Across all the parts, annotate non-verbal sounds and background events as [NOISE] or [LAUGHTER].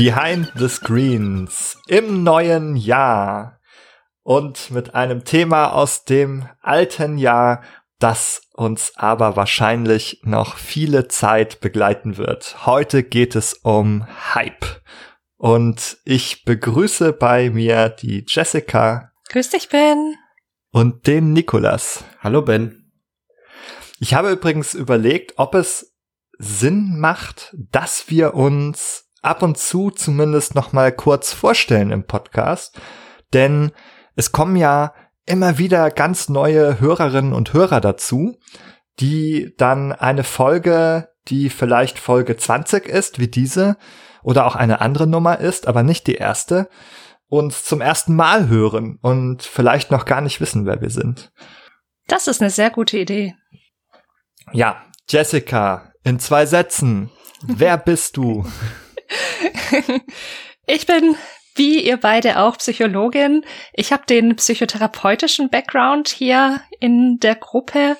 Behind the Screens im neuen Jahr und mit einem Thema aus dem alten Jahr, das uns aber wahrscheinlich noch viele Zeit begleiten wird. Heute geht es um Hype. Und ich begrüße bei mir die Jessica. Grüß dich, Ben. Und den Nikolas. Hallo, Ben. Ich habe übrigens überlegt, ob es Sinn macht, dass wir uns ab und zu zumindest noch mal kurz vorstellen im Podcast, denn es kommen ja immer wieder ganz neue Hörerinnen und Hörer dazu, die dann eine Folge, die vielleicht Folge 20 ist, wie diese, oder auch eine andere Nummer ist, aber nicht die erste, uns zum ersten Mal hören und vielleicht noch gar nicht wissen, wer wir sind. Das ist eine sehr gute Idee. Ja, Jessica, in zwei Sätzen. Wer [LAUGHS] bist du? [LAUGHS] ich bin wie ihr beide auch Psychologin. Ich habe den psychotherapeutischen Background hier in der Gruppe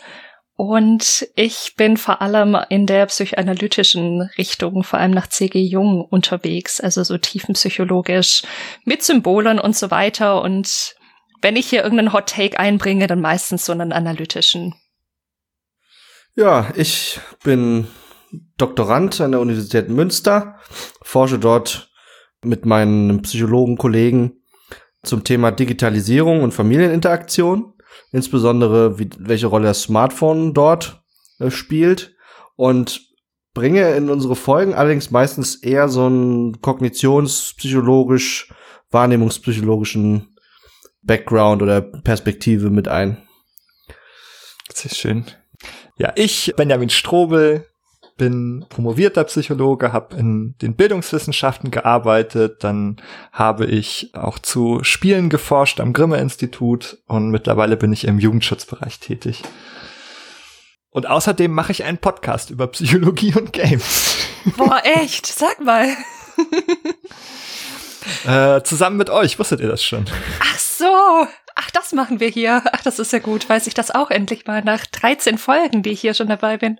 und ich bin vor allem in der psychoanalytischen Richtung, vor allem nach C.G. Jung unterwegs, also so tiefenpsychologisch mit Symbolen und so weiter. Und wenn ich hier irgendeinen Hot Take einbringe, dann meistens so einen analytischen. Ja, ich bin Doktorand an der Universität Münster, forsche dort mit meinen Psychologenkollegen zum Thema Digitalisierung und Familieninteraktion, insbesondere wie, welche Rolle das Smartphone dort äh, spielt und bringe in unsere Folgen allerdings meistens eher so einen kognitionspsychologisch, wahrnehmungspsychologischen Background oder Perspektive mit ein. Sehr schön. Ja, ich, Benjamin Strobel, bin promovierter Psychologe, habe in den Bildungswissenschaften gearbeitet, dann habe ich auch zu Spielen geforscht am Grimme-Institut und mittlerweile bin ich im Jugendschutzbereich tätig. Und außerdem mache ich einen Podcast über Psychologie und Games. Boah, echt? Sag mal. [LAUGHS] äh, zusammen mit euch, wusstet ihr das schon? Ach so, ach, das machen wir hier. Ach, das ist ja gut. Weiß ich das auch endlich mal nach 13 Folgen, die ich hier schon dabei bin.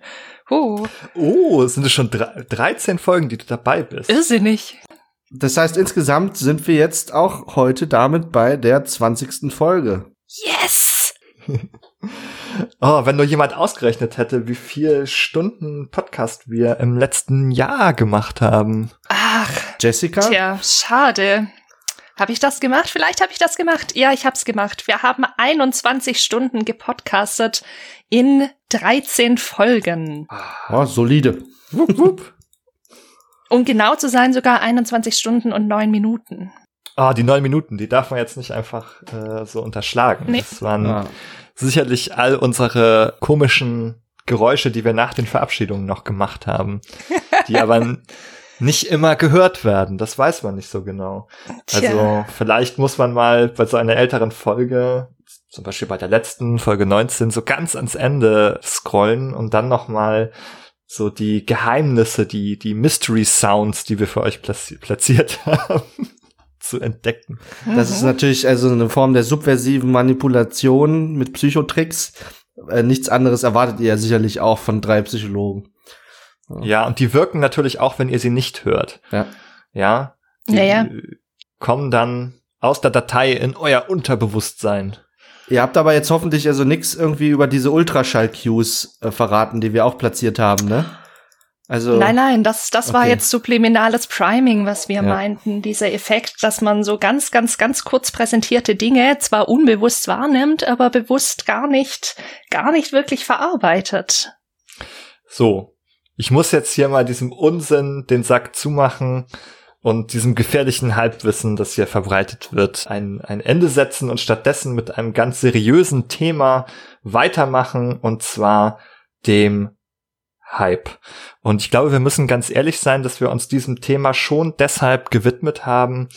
Uh. Oh, sind es schon 13 Folgen, die du dabei bist? Irrsinnig. Das heißt, insgesamt sind wir jetzt auch heute damit bei der 20. Folge. Yes! [LAUGHS] oh, wenn nur jemand ausgerechnet hätte, wie viel Stunden Podcast wir im letzten Jahr gemacht haben. Ach. Jessica? Tja, schade. Habe ich das gemacht? Vielleicht habe ich das gemacht. Ja, ich habe es gemacht. Wir haben 21 Stunden gepodcastet in 13 Folgen. Oh, solide. Wupp, wupp. Um genau zu sein, sogar 21 Stunden und 9 Minuten. Ah, die 9 Minuten, die darf man jetzt nicht einfach äh, so unterschlagen. Nee. Das waren ah. sicherlich all unsere komischen Geräusche, die wir nach den Verabschiedungen noch gemacht haben, [LAUGHS] die aber nicht immer gehört werden. Das weiß man nicht so genau. Tja. Also vielleicht muss man mal bei so einer älteren Folge, zum Beispiel bei der letzten Folge 19, so ganz ans Ende scrollen und dann noch mal so die Geheimnisse, die, die Mystery Sounds, die wir für euch platzi platziert [LAUGHS] haben, zu entdecken. Das ist natürlich also eine Form der subversiven Manipulation mit Psychotricks. Äh, nichts anderes erwartet ihr ja sicherlich auch von drei Psychologen. Ja, und die wirken natürlich auch, wenn ihr sie nicht hört. Ja. Ja. Die ja, kommen dann aus der Datei in euer Unterbewusstsein. Ihr habt aber jetzt hoffentlich also nichts irgendwie über diese Ultraschall-Cues äh, verraten, die wir auch platziert haben, ne? Also nein, nein, das das okay. war jetzt subliminales Priming, was wir ja. meinten, dieser Effekt, dass man so ganz ganz ganz kurz präsentierte Dinge zwar unbewusst wahrnimmt, aber bewusst gar nicht gar nicht wirklich verarbeitet. So, ich muss jetzt hier mal diesem Unsinn den Sack zumachen und diesem gefährlichen Halbwissen, das hier verbreitet wird, ein, ein Ende setzen und stattdessen mit einem ganz seriösen Thema weitermachen und zwar dem Hype. Und ich glaube, wir müssen ganz ehrlich sein, dass wir uns diesem Thema schon deshalb gewidmet haben,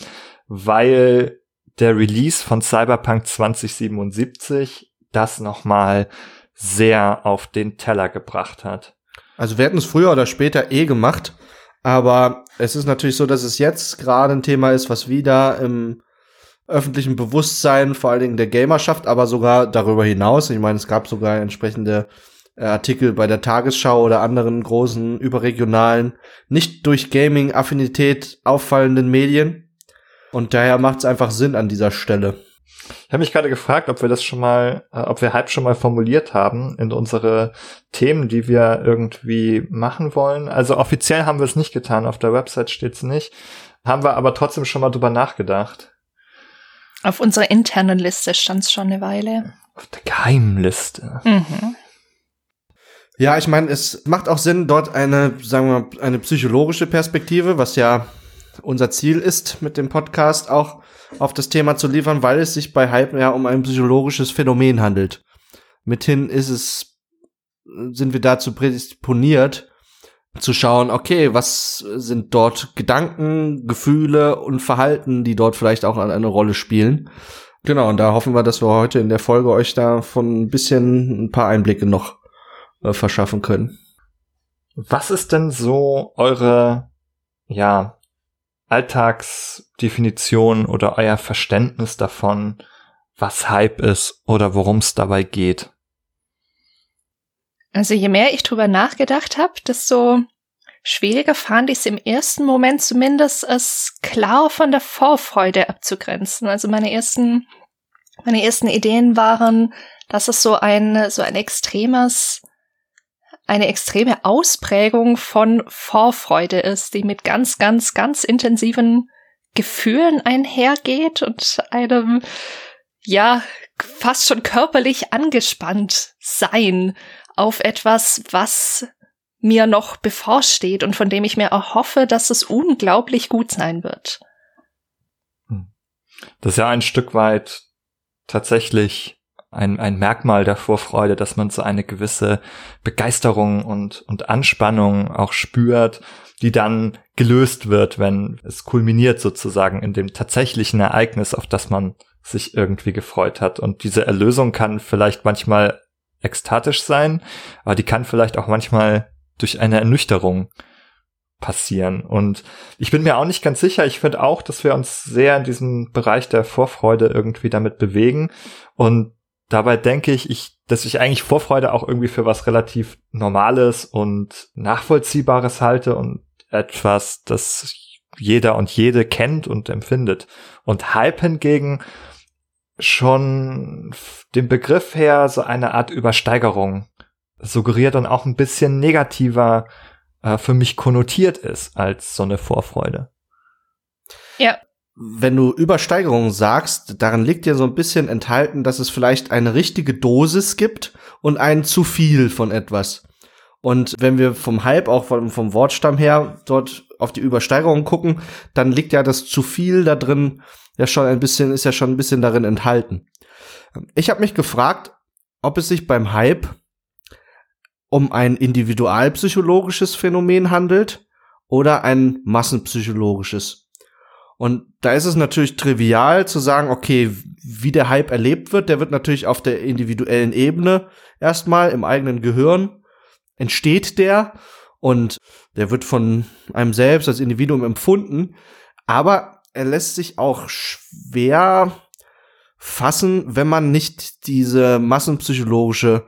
weil der Release von Cyberpunk 2077 das nochmal sehr auf den Teller gebracht hat. Also wir hätten es früher oder später eh gemacht, aber es ist natürlich so, dass es jetzt gerade ein Thema ist, was wieder im öffentlichen Bewusstsein, vor allen Dingen der Gamerschaft, aber sogar darüber hinaus. Ich meine, es gab sogar entsprechende äh, Artikel bei der Tagesschau oder anderen großen überregionalen, nicht durch Gaming-Affinität auffallenden Medien. Und daher macht es einfach Sinn an dieser Stelle. Ich habe mich gerade gefragt, ob wir das schon mal, äh, ob wir halb schon mal formuliert haben in unsere Themen, die wir irgendwie machen wollen. Also offiziell haben wir es nicht getan, auf der Website steht es nicht. Haben wir aber trotzdem schon mal drüber nachgedacht. Auf unserer internen Liste stand es schon eine Weile. Auf der Geheimliste. Mhm. Ja, ich meine, es macht auch Sinn, dort eine, sagen wir mal, eine psychologische Perspektive, was ja unser Ziel ist, mit dem Podcast auch auf das Thema zu liefern, weil es sich bei Hype ja um ein psychologisches Phänomen handelt. Mithin ist es, sind wir dazu prädisponiert, zu schauen, okay, was sind dort Gedanken, Gefühle und Verhalten, die dort vielleicht auch eine Rolle spielen. Genau, und da hoffen wir, dass wir heute in der Folge euch da von ein bisschen ein paar Einblicke noch äh, verschaffen können. Was ist denn so eure, ja, Alltagsdefinition oder euer Verständnis davon, was Hype ist oder worum es dabei geht? Also je mehr ich drüber nachgedacht habe, desto schwieriger fand ich es im ersten Moment zumindest, es klar von der Vorfreude abzugrenzen. Also meine ersten, meine ersten Ideen waren, dass es so ein, so ein extremes eine extreme Ausprägung von Vorfreude ist, die mit ganz, ganz, ganz intensiven Gefühlen einhergeht und einem, ja, fast schon körperlich angespannt sein auf etwas, was mir noch bevorsteht und von dem ich mir erhoffe, dass es unglaublich gut sein wird. Hm. Das ist ja ein Stück weit tatsächlich ein, ein Merkmal der Vorfreude, dass man so eine gewisse Begeisterung und, und Anspannung auch spürt, die dann gelöst wird, wenn es kulminiert sozusagen in dem tatsächlichen Ereignis, auf das man sich irgendwie gefreut hat. Und diese Erlösung kann vielleicht manchmal ekstatisch sein, aber die kann vielleicht auch manchmal durch eine Ernüchterung passieren. Und ich bin mir auch nicht ganz sicher. Ich finde auch, dass wir uns sehr in diesem Bereich der Vorfreude irgendwie damit bewegen. Und dabei denke ich, ich, dass ich eigentlich Vorfreude auch irgendwie für was relativ Normales und Nachvollziehbares halte und etwas, das jeder und jede kennt und empfindet. Und Hype hingegen schon dem Begriff her so eine Art Übersteigerung suggeriert und auch ein bisschen negativer äh, für mich konnotiert ist als so eine Vorfreude. Ja, wenn du Übersteigerung sagst, darin liegt ja so ein bisschen enthalten, dass es vielleicht eine richtige Dosis gibt und ein zu viel von etwas. Und wenn wir vom Hype, auch vom, vom Wortstamm her, dort auf die Übersteigerung gucken, dann liegt ja das zu viel da drin ja schon ein bisschen, ist ja schon ein bisschen darin enthalten. Ich habe mich gefragt, ob es sich beim Hype um ein individualpsychologisches Phänomen handelt oder ein massenpsychologisches. Und da ist es natürlich trivial zu sagen, okay, wie der Hype erlebt wird, der wird natürlich auf der individuellen Ebene erstmal im eigenen Gehirn entsteht der und der wird von einem selbst als Individuum empfunden, aber er lässt sich auch schwer fassen, wenn man nicht diese massenpsychologische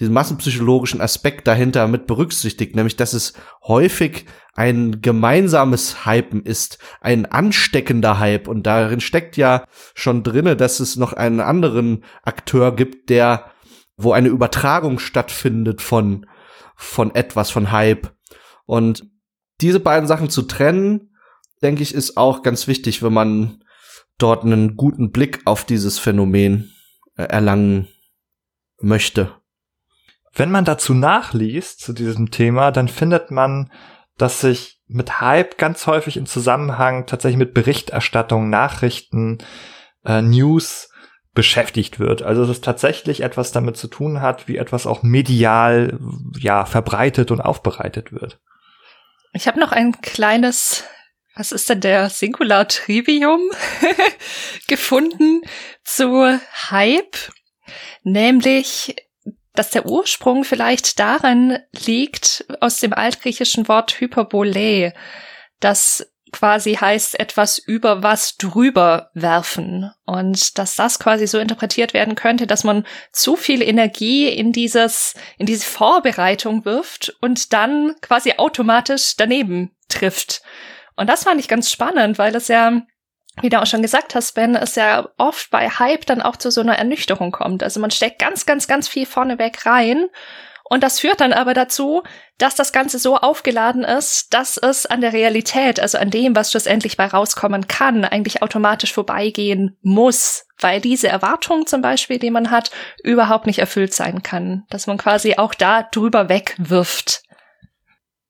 diesen massenpsychologischen Aspekt dahinter mit berücksichtigt, nämlich dass es häufig ein gemeinsames Hypen ist, ein ansteckender Hype und darin steckt ja schon drinne, dass es noch einen anderen Akteur gibt, der wo eine Übertragung stattfindet von von etwas von Hype und diese beiden Sachen zu trennen, denke ich, ist auch ganz wichtig, wenn man dort einen guten Blick auf dieses Phänomen äh, erlangen möchte. Wenn man dazu nachliest zu diesem Thema, dann findet man, dass sich mit Hype ganz häufig im Zusammenhang tatsächlich mit Berichterstattung, Nachrichten, äh, News beschäftigt wird. Also dass es tatsächlich etwas damit zu tun hat, wie etwas auch medial ja verbreitet und aufbereitet wird. Ich habe noch ein kleines, was ist denn der Singular Trivium [LAUGHS] gefunden zu Hype, nämlich dass der Ursprung vielleicht darin liegt, aus dem altgriechischen Wort Hyperbole, das quasi heißt etwas über was drüber werfen. Und dass das quasi so interpretiert werden könnte, dass man zu viel Energie in dieses, in diese Vorbereitung wirft und dann quasi automatisch daneben trifft. Und das fand ich ganz spannend, weil es ja wie du auch schon gesagt hast, Ben, es ja oft bei Hype dann auch zu so einer Ernüchterung kommt. Also man steckt ganz, ganz, ganz viel vorneweg rein und das führt dann aber dazu, dass das Ganze so aufgeladen ist, dass es an der Realität, also an dem, was schlussendlich bei rauskommen kann, eigentlich automatisch vorbeigehen muss, weil diese Erwartung zum Beispiel, die man hat, überhaupt nicht erfüllt sein kann. Dass man quasi auch da drüber wegwirft.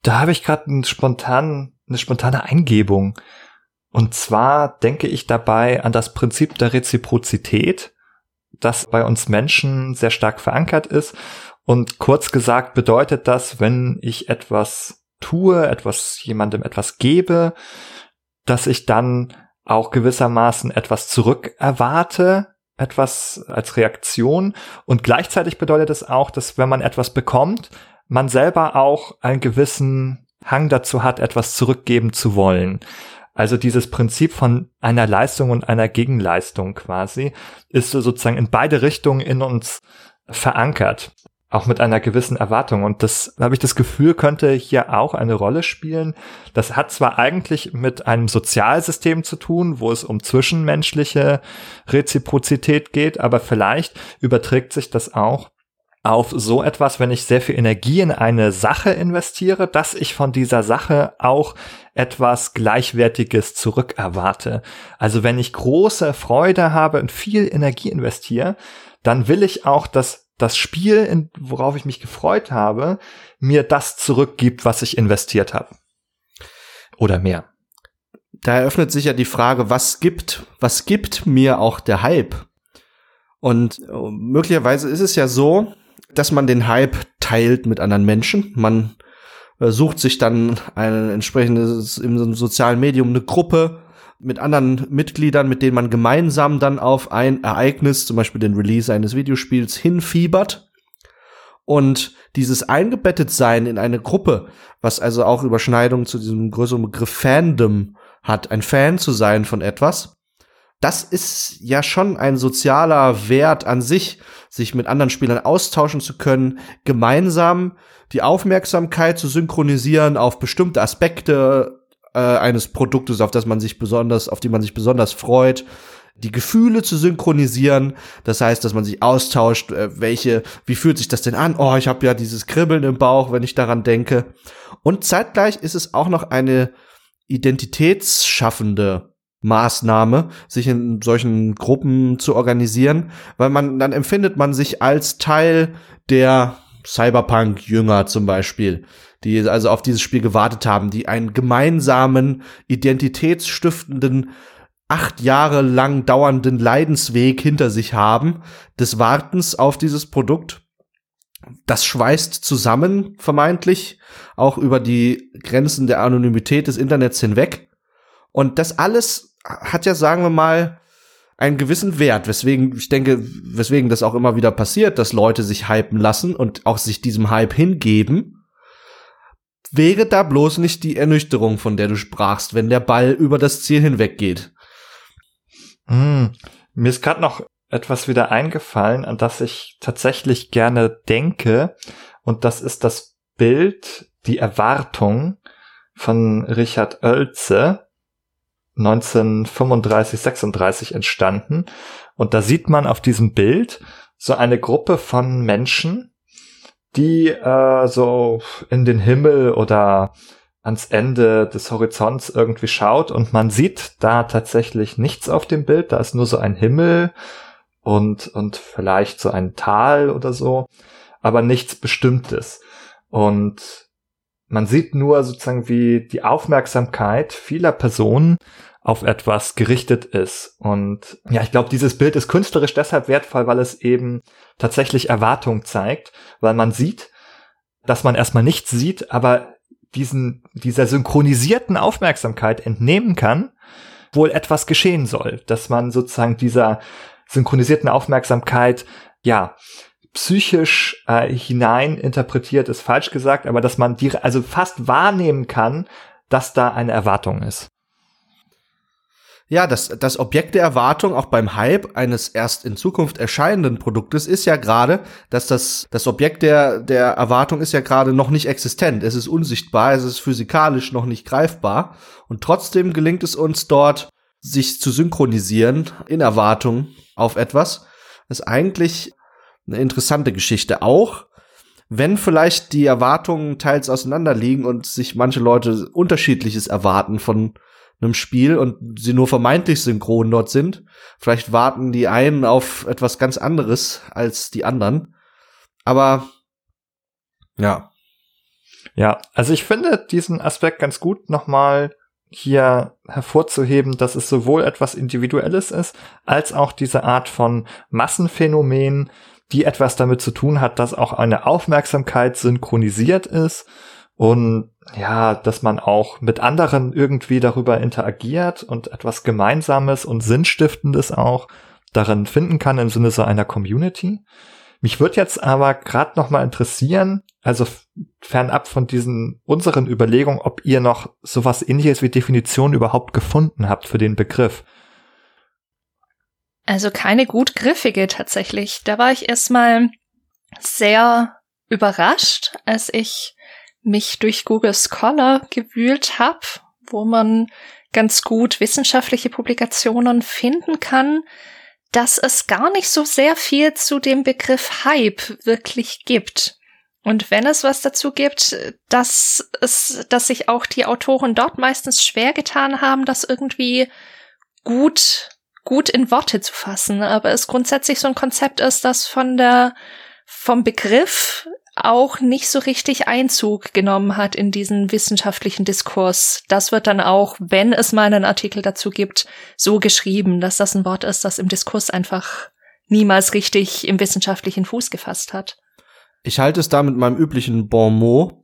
Da habe ich gerade eine spontane Eingebung. Und zwar denke ich dabei an das Prinzip der Reziprozität, das bei uns Menschen sehr stark verankert ist und kurz gesagt bedeutet das, wenn ich etwas tue, etwas jemandem etwas gebe, dass ich dann auch gewissermaßen etwas zurück erwarte, etwas als Reaktion. Und gleichzeitig bedeutet es auch, dass wenn man etwas bekommt, man selber auch einen gewissen Hang dazu hat, etwas zurückgeben zu wollen. Also dieses Prinzip von einer Leistung und einer Gegenleistung quasi ist sozusagen in beide Richtungen in uns verankert auch mit einer gewissen Erwartung. Und das habe ich das Gefühl, könnte hier auch eine Rolle spielen. Das hat zwar eigentlich mit einem Sozialsystem zu tun, wo es um zwischenmenschliche Reziprozität geht, aber vielleicht überträgt sich das auch auf so etwas, wenn ich sehr viel Energie in eine Sache investiere, dass ich von dieser Sache auch etwas Gleichwertiges zurückerwarte. Also wenn ich große Freude habe und viel Energie investiere, dann will ich auch, dass das Spiel, worauf ich mich gefreut habe, mir das zurückgibt, was ich investiert habe. Oder mehr. Da eröffnet sich ja die Frage, was gibt, was gibt mir auch der Hype? Und äh, möglicherweise ist es ja so, dass man den Hype teilt mit anderen Menschen. Man äh, sucht sich dann ein entsprechendes im sozialen Medium eine Gruppe, mit anderen Mitgliedern, mit denen man gemeinsam dann auf ein Ereignis, zum Beispiel den Release eines Videospiels, hinfiebert. Und dieses eingebettet sein in eine Gruppe, was also auch Überschneidung zu diesem größeren Begriff Fandom hat, ein Fan zu sein von etwas, das ist ja schon ein sozialer Wert an sich, sich mit anderen Spielern austauschen zu können, gemeinsam die Aufmerksamkeit zu synchronisieren auf bestimmte Aspekte äh, eines Produktes, auf das man sich besonders, auf die man sich besonders freut, die Gefühle zu synchronisieren. Das heißt, dass man sich austauscht, äh, welche, wie fühlt sich das denn an? Oh, ich habe ja dieses Kribbeln im Bauch, wenn ich daran denke. Und zeitgleich ist es auch noch eine identitätsschaffende Maßnahme, sich in solchen Gruppen zu organisieren, weil man dann empfindet man sich als Teil der Cyberpunk-Jünger zum Beispiel die also auf dieses Spiel gewartet haben, die einen gemeinsamen, identitätsstiftenden, acht Jahre lang dauernden Leidensweg hinter sich haben, des Wartens auf dieses Produkt. Das schweißt zusammen, vermeintlich, auch über die Grenzen der Anonymität des Internets hinweg. Und das alles hat ja, sagen wir mal, einen gewissen Wert, weswegen, ich denke, weswegen das auch immer wieder passiert, dass Leute sich hypen lassen und auch sich diesem Hype hingeben. Wäre da bloß nicht die Ernüchterung, von der du sprachst, wenn der Ball über das Ziel hinweg geht. Mm, mir ist gerade noch etwas wieder eingefallen, an das ich tatsächlich gerne denke, und das ist das Bild, die Erwartung von Richard Oelze, 1935, 36 entstanden. Und da sieht man auf diesem Bild so eine Gruppe von Menschen, die äh, so in den Himmel oder ans Ende des Horizonts irgendwie schaut und man sieht da tatsächlich nichts auf dem Bild, da ist nur so ein Himmel und, und vielleicht so ein Tal oder so, aber nichts Bestimmtes. Und man sieht nur sozusagen, wie die Aufmerksamkeit vieler Personen auf etwas gerichtet ist. Und ja, ich glaube, dieses Bild ist künstlerisch deshalb wertvoll, weil es eben tatsächlich Erwartung zeigt, weil man sieht, dass man erstmal nichts sieht, aber diesen, dieser synchronisierten Aufmerksamkeit entnehmen kann, wohl etwas geschehen soll, dass man sozusagen dieser synchronisierten Aufmerksamkeit, ja, psychisch äh, hinein interpretiert, ist falsch gesagt, aber dass man die, also fast wahrnehmen kann, dass da eine Erwartung ist. Ja, das, das Objekt der Erwartung auch beim Hype eines erst in Zukunft erscheinenden Produktes ist ja gerade, dass das, das Objekt der, der Erwartung ist ja gerade noch nicht existent. Es ist unsichtbar, es ist physikalisch noch nicht greifbar. Und trotzdem gelingt es uns dort, sich zu synchronisieren in Erwartung auf etwas. Das ist eigentlich eine interessante Geschichte. Auch wenn vielleicht die Erwartungen teils auseinanderliegen und sich manche Leute unterschiedliches erwarten von einem Spiel und sie nur vermeintlich synchron dort sind. Vielleicht warten die einen auf etwas ganz anderes als die anderen. Aber ja. Ja, also ich finde diesen Aspekt ganz gut nochmal hier hervorzuheben, dass es sowohl etwas Individuelles ist, als auch diese Art von Massenphänomen, die etwas damit zu tun hat, dass auch eine Aufmerksamkeit synchronisiert ist und ja, dass man auch mit anderen irgendwie darüber interagiert und etwas Gemeinsames und Sinnstiftendes auch darin finden kann im Sinne so einer Community. Mich würde jetzt aber gerade noch mal interessieren, also fernab von diesen unseren Überlegungen, ob ihr noch sowas ähnliches wie Definition überhaupt gefunden habt für den Begriff. Also keine gut griffige tatsächlich. Da war ich erstmal sehr überrascht, als ich mich durch Google Scholar gewühlt habe, wo man ganz gut wissenschaftliche Publikationen finden kann, dass es gar nicht so sehr viel zu dem Begriff Hype wirklich gibt. Und wenn es was dazu gibt, dass es, dass sich auch die Autoren dort meistens schwer getan haben, das irgendwie gut, gut in Worte zu fassen. Aber es grundsätzlich so ein Konzept ist, das von der, vom Begriff auch nicht so richtig Einzug genommen hat in diesen wissenschaftlichen Diskurs. Das wird dann auch, wenn es mal einen Artikel dazu gibt, so geschrieben, dass das ein Wort ist, das im Diskurs einfach niemals richtig im wissenschaftlichen Fuß gefasst hat. Ich halte es da mit meinem üblichen Bon mot,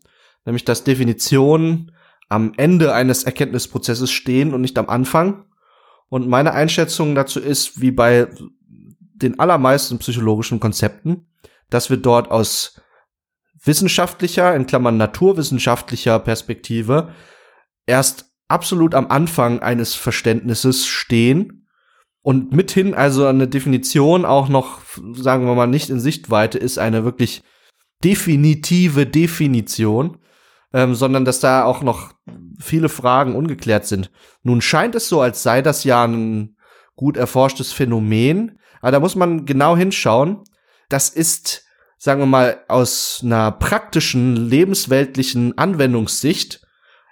nämlich dass Definitionen am Ende eines Erkenntnisprozesses stehen und nicht am Anfang. Und meine Einschätzung dazu ist, wie bei den allermeisten psychologischen Konzepten, dass wir dort aus wissenschaftlicher, in Klammern naturwissenschaftlicher Perspektive erst absolut am Anfang eines Verständnisses stehen und mithin also eine Definition auch noch, sagen wir mal, nicht in Sichtweite ist, eine wirklich definitive Definition, ähm, sondern dass da auch noch viele Fragen ungeklärt sind. Nun scheint es so, als sei das ja ein gut erforschtes Phänomen, aber da muss man genau hinschauen. Das ist sagen wir mal, aus einer praktischen, lebensweltlichen Anwendungssicht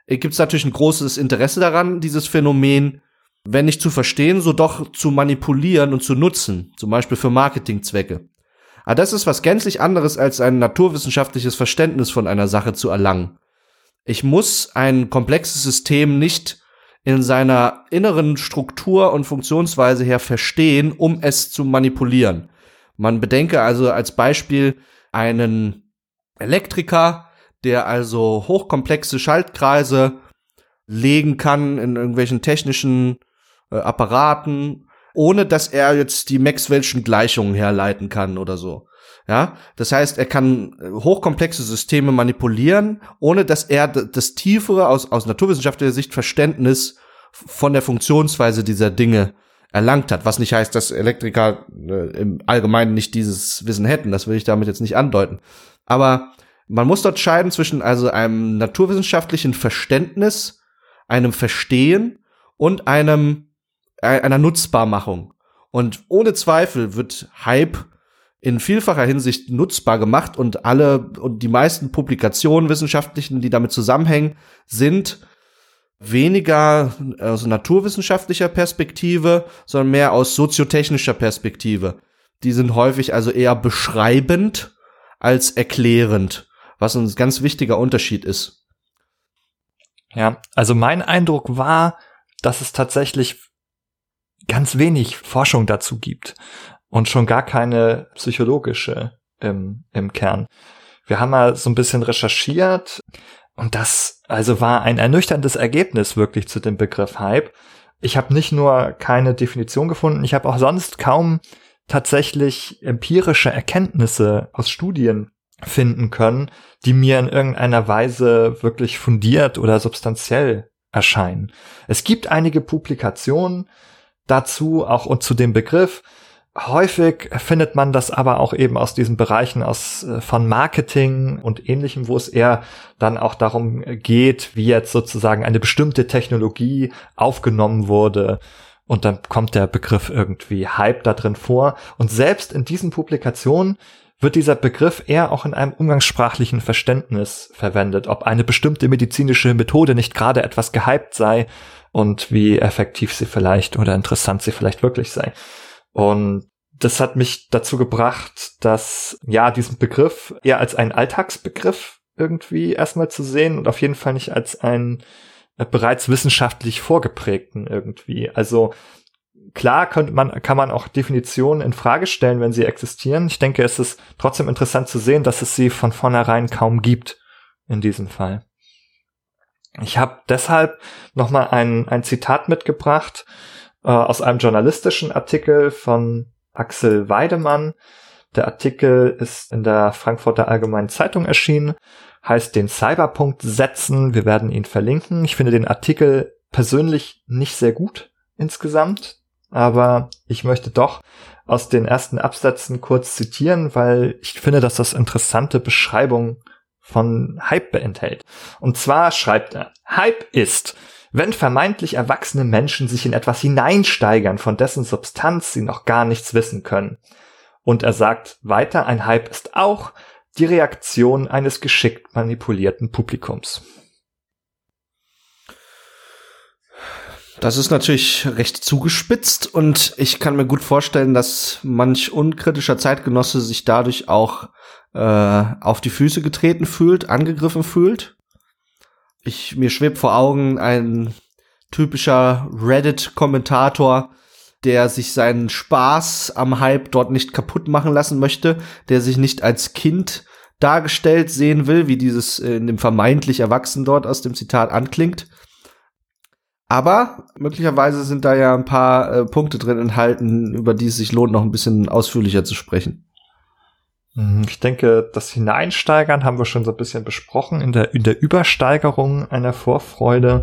äh, gibt es natürlich ein großes Interesse daran, dieses Phänomen, wenn nicht zu verstehen, so doch zu manipulieren und zu nutzen, zum Beispiel für Marketingzwecke. Aber das ist was gänzlich anderes, als ein naturwissenschaftliches Verständnis von einer Sache zu erlangen. Ich muss ein komplexes System nicht in seiner inneren Struktur und Funktionsweise her verstehen, um es zu manipulieren. Man bedenke also als Beispiel einen Elektriker, der also hochkomplexe Schaltkreise legen kann in irgendwelchen technischen äh, Apparaten, ohne dass er jetzt die Maxwell'schen Gleichungen herleiten kann oder so. Ja, das heißt, er kann äh, hochkomplexe Systeme manipulieren, ohne dass er das tiefere aus, aus naturwissenschaftlicher Sicht Verständnis von der Funktionsweise dieser Dinge erlangt hat. Was nicht heißt, dass Elektriker äh, im Allgemeinen nicht dieses Wissen hätten. Das will ich damit jetzt nicht andeuten. Aber man muss dort scheiden zwischen also einem naturwissenschaftlichen Verständnis, einem Verstehen und einem äh, einer Nutzbarmachung. Und ohne Zweifel wird Hype in vielfacher Hinsicht nutzbar gemacht und alle und die meisten Publikationen wissenschaftlichen, die damit zusammenhängen, sind weniger aus naturwissenschaftlicher Perspektive, sondern mehr aus soziotechnischer Perspektive. Die sind häufig also eher beschreibend als erklärend, was ein ganz wichtiger Unterschied ist. Ja, also mein Eindruck war, dass es tatsächlich ganz wenig Forschung dazu gibt und schon gar keine psychologische im, im Kern. Wir haben mal so ein bisschen recherchiert und das also war ein ernüchterndes Ergebnis wirklich zu dem Begriff Hype. Ich habe nicht nur keine Definition gefunden, ich habe auch sonst kaum tatsächlich empirische Erkenntnisse aus Studien finden können, die mir in irgendeiner Weise wirklich fundiert oder substanziell erscheinen. Es gibt einige Publikationen dazu, auch und zu dem Begriff. Häufig findet man das aber auch eben aus diesen Bereichen aus, äh, von Marketing und ähnlichem, wo es eher dann auch darum geht, wie jetzt sozusagen eine bestimmte Technologie aufgenommen wurde. Und dann kommt der Begriff irgendwie Hype da drin vor. Und selbst in diesen Publikationen wird dieser Begriff eher auch in einem umgangssprachlichen Verständnis verwendet, ob eine bestimmte medizinische Methode nicht gerade etwas gehypt sei und wie effektiv sie vielleicht oder interessant sie vielleicht wirklich sei. Und das hat mich dazu gebracht, dass ja diesen Begriff eher als einen Alltagsbegriff irgendwie erstmal zu sehen und auf jeden Fall nicht als einen äh, bereits wissenschaftlich vorgeprägten irgendwie. Also klar könnte man, kann man auch Definitionen in Frage stellen, wenn sie existieren. Ich denke, es ist trotzdem interessant zu sehen, dass es sie von vornherein kaum gibt in diesem Fall. Ich habe deshalb nochmal ein, ein Zitat mitgebracht äh, aus einem journalistischen Artikel von Axel Weidemann. Der Artikel ist in der Frankfurter Allgemeinen Zeitung erschienen, heißt den Cyberpunkt setzen. Wir werden ihn verlinken. Ich finde den Artikel persönlich nicht sehr gut insgesamt aber ich möchte doch aus den ersten Absätzen kurz zitieren, weil ich finde, dass das interessante Beschreibung von Hype enthält. Und zwar schreibt er, Hype ist, wenn vermeintlich erwachsene Menschen sich in etwas hineinsteigern, von dessen Substanz sie noch gar nichts wissen können. Und er sagt weiter, ein Hype ist auch die Reaktion eines geschickt manipulierten Publikums. Das ist natürlich recht zugespitzt und ich kann mir gut vorstellen, dass manch unkritischer Zeitgenosse sich dadurch auch äh, auf die Füße getreten fühlt, angegriffen fühlt. Ich mir schwebt vor Augen ein typischer Reddit-Kommentator, der sich seinen Spaß am Hype dort nicht kaputt machen lassen möchte, der sich nicht als Kind dargestellt sehen will, wie dieses äh, in dem vermeintlich Erwachsenen dort aus dem Zitat anklingt aber möglicherweise sind da ja ein paar äh, Punkte drin enthalten, über die es sich lohnt, noch ein bisschen ausführlicher zu sprechen. Mhm, ich denke, das Hineinsteigern haben wir schon so ein bisschen besprochen in der, in der Übersteigerung einer Vorfreude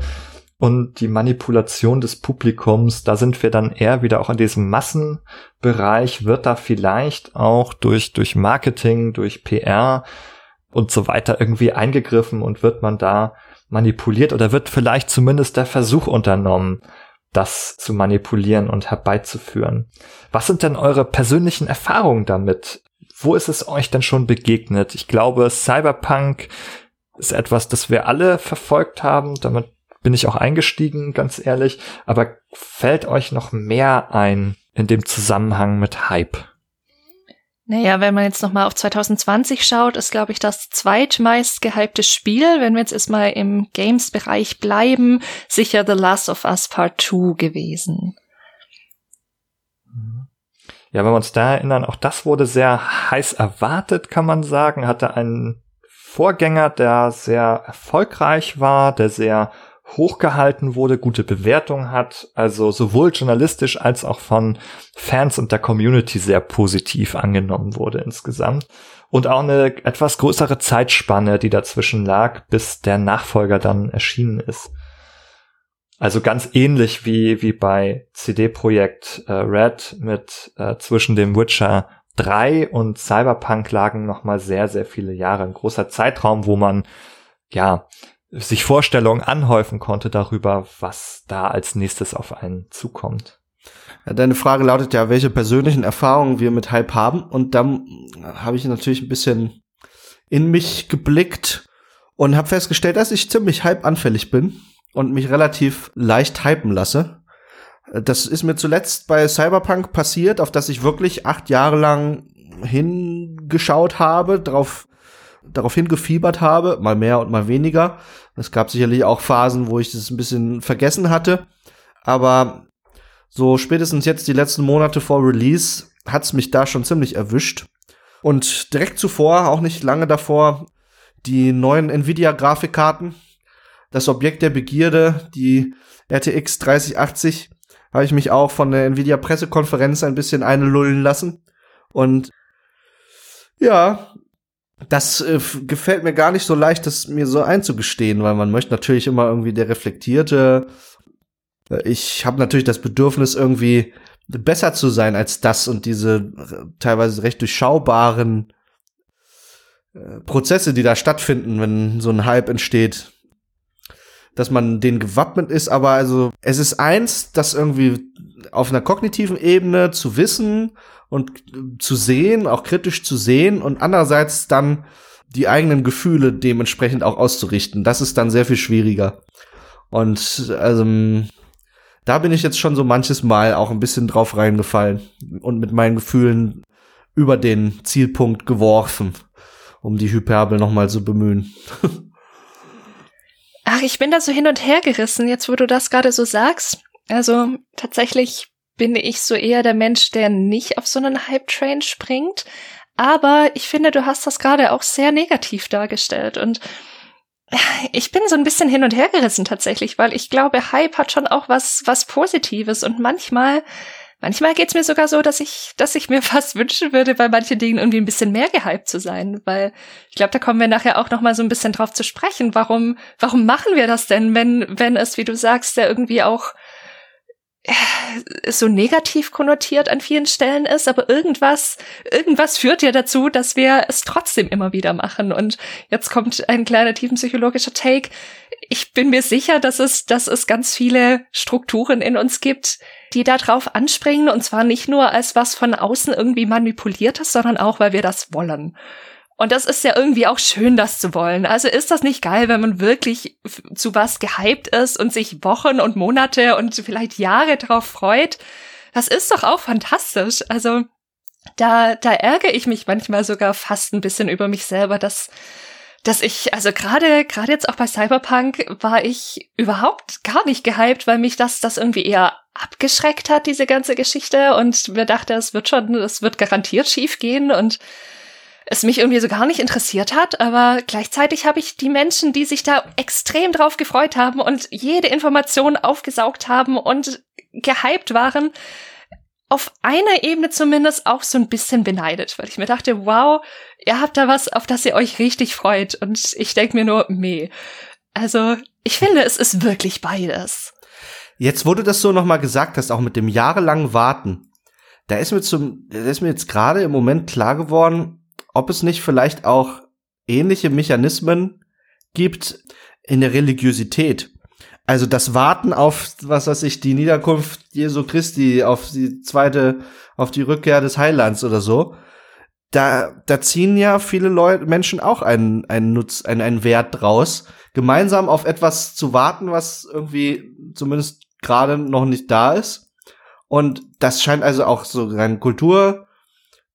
und die Manipulation des Publikums. Da sind wir dann eher wieder auch in diesem Massenbereich, wird da vielleicht auch durch, durch Marketing, durch PR und so weiter irgendwie eingegriffen und wird man da manipuliert oder wird vielleicht zumindest der Versuch unternommen, das zu manipulieren und herbeizuführen. Was sind denn eure persönlichen Erfahrungen damit? Wo ist es euch denn schon begegnet? Ich glaube, Cyberpunk ist etwas, das wir alle verfolgt haben. Damit bin ich auch eingestiegen, ganz ehrlich. Aber fällt euch noch mehr ein in dem Zusammenhang mit Hype? Naja, wenn man jetzt nochmal auf 2020 schaut, ist, glaube ich, das zweitmeist gehypte Spiel, wenn wir jetzt erstmal im Games-Bereich bleiben, sicher The Last of Us Part 2 gewesen. Ja, wenn wir uns da erinnern, auch das wurde sehr heiß erwartet, kann man sagen, hatte einen Vorgänger, der sehr erfolgreich war, der sehr hochgehalten wurde, gute Bewertung hat, also sowohl journalistisch als auch von Fans und der Community sehr positiv angenommen wurde insgesamt. Und auch eine etwas größere Zeitspanne, die dazwischen lag, bis der Nachfolger dann erschienen ist. Also ganz ähnlich wie, wie bei CD-Projekt äh, Red mit äh, zwischen dem Witcher 3 und Cyberpunk lagen nochmal sehr, sehr viele Jahre. Ein großer Zeitraum, wo man ja sich Vorstellungen anhäufen konnte darüber, was da als nächstes auf einen zukommt. Deine Frage lautet ja, welche persönlichen Erfahrungen wir mit Hype haben. Und dann habe ich natürlich ein bisschen in mich geblickt und habe festgestellt, dass ich ziemlich hype-anfällig bin und mich relativ leicht hypen lasse. Das ist mir zuletzt bei Cyberpunk passiert, auf das ich wirklich acht Jahre lang hingeschaut habe, darauf darauf hingefiebert habe, mal mehr und mal weniger. Es gab sicherlich auch Phasen, wo ich das ein bisschen vergessen hatte. Aber so spätestens jetzt die letzten Monate vor Release hat's mich da schon ziemlich erwischt. Und direkt zuvor, auch nicht lange davor, die neuen Nvidia-Grafikkarten. Das Objekt der Begierde, die RTX 3080, habe ich mich auch von der Nvidia-Pressekonferenz ein bisschen einlullen lassen. Und ja, das äh, gefällt mir gar nicht so leicht, das mir so einzugestehen, weil man möchte natürlich immer irgendwie der reflektierte. Äh, ich habe natürlich das Bedürfnis, irgendwie besser zu sein als das und diese äh, teilweise recht durchschaubaren äh, Prozesse, die da stattfinden, wenn so ein Hype entsteht, dass man den gewappnet ist, aber also es ist eins, das irgendwie auf einer kognitiven Ebene zu wissen und zu sehen, auch kritisch zu sehen und andererseits dann die eigenen Gefühle dementsprechend auch auszurichten. Das ist dann sehr viel schwieriger. Und also da bin ich jetzt schon so manches Mal auch ein bisschen drauf reingefallen und mit meinen Gefühlen über den Zielpunkt geworfen, um die Hyperbel nochmal zu bemühen. [LAUGHS] Ach, ich bin da so hin und her gerissen, jetzt wo du das gerade so sagst. Also tatsächlich bin ich so eher der Mensch, der nicht auf so einen Hype-Train springt. Aber ich finde, du hast das gerade auch sehr negativ dargestellt und ich bin so ein bisschen hin und her gerissen tatsächlich, weil ich glaube, Hype hat schon auch was, was Positives und manchmal, manchmal geht's mir sogar so, dass ich, dass ich mir [LAUGHS] fast wünschen würde, bei manchen Dingen irgendwie ein bisschen mehr gehypt zu sein, weil ich glaube, da kommen wir nachher auch noch mal so ein bisschen drauf zu sprechen. Warum, warum machen wir das denn, wenn, wenn es, wie du sagst, ja irgendwie auch äh, so negativ konnotiert an vielen Stellen ist, aber irgendwas, irgendwas führt ja dazu, dass wir es trotzdem immer wieder machen. Und jetzt kommt ein kleiner tiefenpsychologischer Take. Ich bin mir sicher, dass es, dass es ganz viele Strukturen in uns gibt, die darauf anspringen, und zwar nicht nur als was von außen irgendwie manipuliertes, sondern auch, weil wir das wollen. Und das ist ja irgendwie auch schön, das zu wollen. Also ist das nicht geil, wenn man wirklich zu was gehypt ist und sich Wochen und Monate und vielleicht Jahre drauf freut? Das ist doch auch fantastisch. Also da, da ärgere ich mich manchmal sogar fast ein bisschen über mich selber, dass, dass ich, also gerade, gerade jetzt auch bei Cyberpunk war ich überhaupt gar nicht gehypt, weil mich das, das irgendwie eher abgeschreckt hat, diese ganze Geschichte und mir dachte, es wird schon, es wird garantiert schief gehen und es mich irgendwie so gar nicht interessiert hat, aber gleichzeitig habe ich die Menschen, die sich da extrem drauf gefreut haben und jede Information aufgesaugt haben und gehypt waren, auf einer Ebene zumindest auch so ein bisschen beneidet, weil ich mir dachte, wow, ihr habt da was, auf das ihr euch richtig freut. Und ich denke mir nur, meh. Also, ich finde, es ist wirklich beides. Jetzt, du das so nochmal gesagt hast, auch mit dem jahrelangen Warten, da ist mir zum, da ist mir jetzt gerade im Moment klar geworden, ob es nicht vielleicht auch ähnliche Mechanismen gibt in der Religiosität. Also das Warten auf, was weiß ich, die Niederkunft Jesu Christi, auf die zweite, auf die Rückkehr des Heilands oder so. Da, da ziehen ja viele Leute, Menschen auch einen, einen Nutz, einen, einen Wert draus, gemeinsam auf etwas zu warten, was irgendwie zumindest gerade noch nicht da ist. Und das scheint also auch so rein Kultur,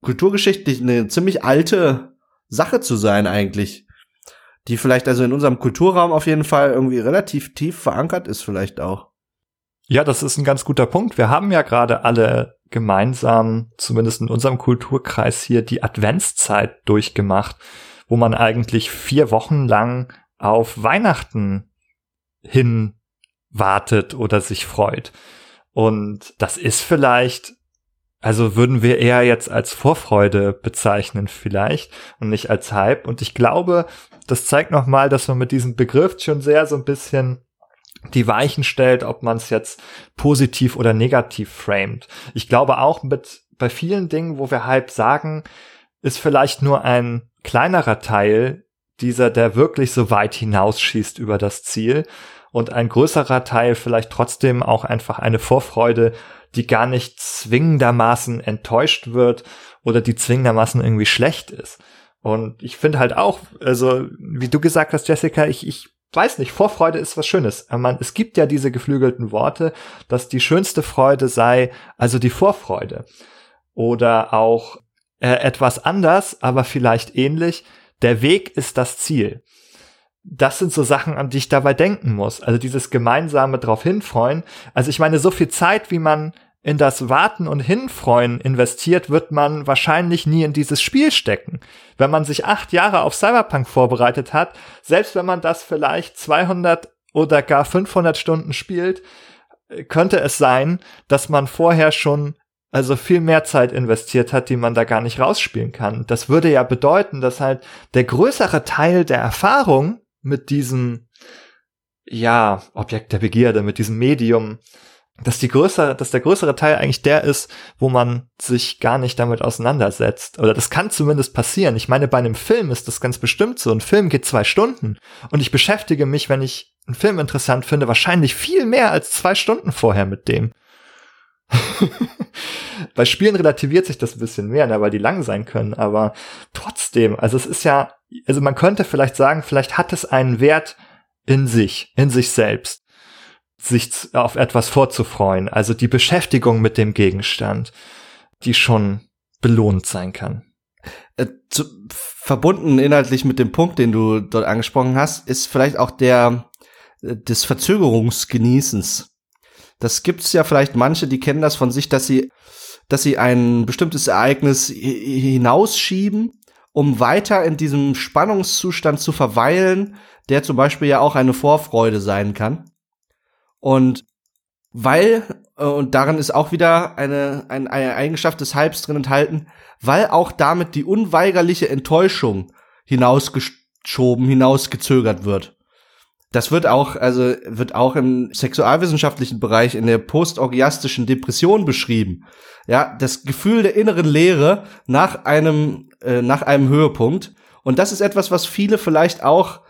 kulturgeschichtlich eine ziemlich alte Sache zu sein eigentlich. Die vielleicht also in unserem Kulturraum auf jeden Fall irgendwie relativ tief verankert ist vielleicht auch. Ja, das ist ein ganz guter Punkt. Wir haben ja gerade alle gemeinsam, zumindest in unserem Kulturkreis hier, die Adventszeit durchgemacht, wo man eigentlich vier Wochen lang auf Weihnachten hin wartet oder sich freut. Und das ist vielleicht also würden wir eher jetzt als Vorfreude bezeichnen vielleicht und nicht als Hype. Und ich glaube, das zeigt nochmal, dass man mit diesem Begriff schon sehr so ein bisschen die Weichen stellt, ob man es jetzt positiv oder negativ framed. Ich glaube auch mit bei vielen Dingen, wo wir Hype sagen, ist vielleicht nur ein kleinerer Teil dieser, der wirklich so weit hinausschießt über das Ziel und ein größerer Teil vielleicht trotzdem auch einfach eine Vorfreude die gar nicht zwingendermaßen enttäuscht wird oder die zwingendermaßen irgendwie schlecht ist. Und ich finde halt auch, also wie du gesagt hast, Jessica, ich, ich weiß nicht, Vorfreude ist was Schönes. Man, es gibt ja diese geflügelten Worte, dass die schönste Freude sei, also die Vorfreude. Oder auch äh, etwas anders, aber vielleicht ähnlich, der Weg ist das Ziel. Das sind so Sachen, an die ich dabei denken muss. Also dieses gemeinsame drauf hinfreuen. Also ich meine, so viel Zeit, wie man in das Warten und Hinfreuen investiert, wird man wahrscheinlich nie in dieses Spiel stecken. Wenn man sich acht Jahre auf Cyberpunk vorbereitet hat, selbst wenn man das vielleicht 200 oder gar 500 Stunden spielt, könnte es sein, dass man vorher schon also viel mehr Zeit investiert hat, die man da gar nicht rausspielen kann. Das würde ja bedeuten, dass halt der größere Teil der Erfahrung mit diesem, ja, Objekt der Begierde, mit diesem Medium, dass die größere, dass der größere Teil eigentlich der ist, wo man sich gar nicht damit auseinandersetzt. Oder das kann zumindest passieren. Ich meine, bei einem Film ist das ganz bestimmt so. Ein Film geht zwei Stunden und ich beschäftige mich, wenn ich einen Film interessant finde, wahrscheinlich viel mehr als zwei Stunden vorher mit dem. [LAUGHS] Bei Spielen relativiert sich das ein bisschen mehr, ne, weil die lang sein können, aber trotzdem, also es ist ja, also man könnte vielleicht sagen, vielleicht hat es einen Wert in sich, in sich selbst, sich auf etwas vorzufreuen, also die Beschäftigung mit dem Gegenstand, die schon belohnt sein kann. Äh, zu, verbunden inhaltlich mit dem Punkt, den du dort angesprochen hast, ist vielleicht auch der äh, des Verzögerungsgenießens das gibt's ja vielleicht manche, die kennen das von sich, dass sie, dass sie ein bestimmtes Ereignis hinausschieben, um weiter in diesem Spannungszustand zu verweilen, der zum Beispiel ja auch eine Vorfreude sein kann. Und weil, äh, und darin ist auch wieder eine, eine, eine Eigenschaft des Hypes drin enthalten, weil auch damit die unweigerliche Enttäuschung hinausgeschoben, hinausgezögert wird. Das wird auch, also wird auch im sexualwissenschaftlichen Bereich in der postorgiastischen Depression beschrieben. Ja, das Gefühl der inneren Leere nach einem, äh, nach einem Höhepunkt. Und das ist etwas, was viele vielleicht auch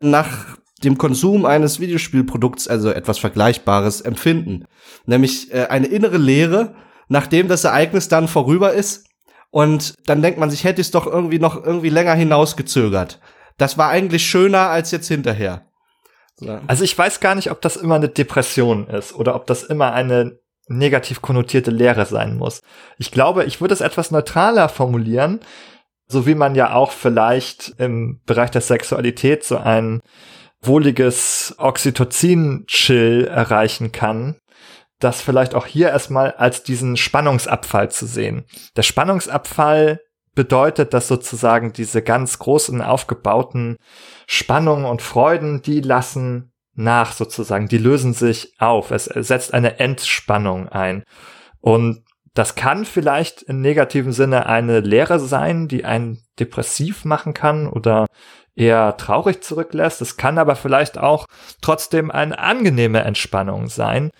nach dem Konsum eines Videospielprodukts, also etwas Vergleichbares, empfinden. Nämlich äh, eine innere Leere, nachdem das Ereignis dann vorüber ist. Und dann denkt man sich, hätte es doch irgendwie noch irgendwie länger hinausgezögert. Das war eigentlich schöner als jetzt hinterher. Also ich weiß gar nicht, ob das immer eine Depression ist oder ob das immer eine negativ konnotierte Lehre sein muss. Ich glaube, ich würde es etwas neutraler formulieren, so wie man ja auch vielleicht im Bereich der Sexualität so ein wohliges Oxytocin-Chill erreichen kann, das vielleicht auch hier erstmal als diesen Spannungsabfall zu sehen. Der Spannungsabfall bedeutet, dass sozusagen diese ganz großen aufgebauten Spannungen und Freuden, die lassen nach sozusagen, die lösen sich auf. Es setzt eine Entspannung ein. Und das kann vielleicht im negativen Sinne eine Lehre sein, die einen depressiv machen kann oder eher traurig zurücklässt. Es kann aber vielleicht auch trotzdem eine angenehme Entspannung sein,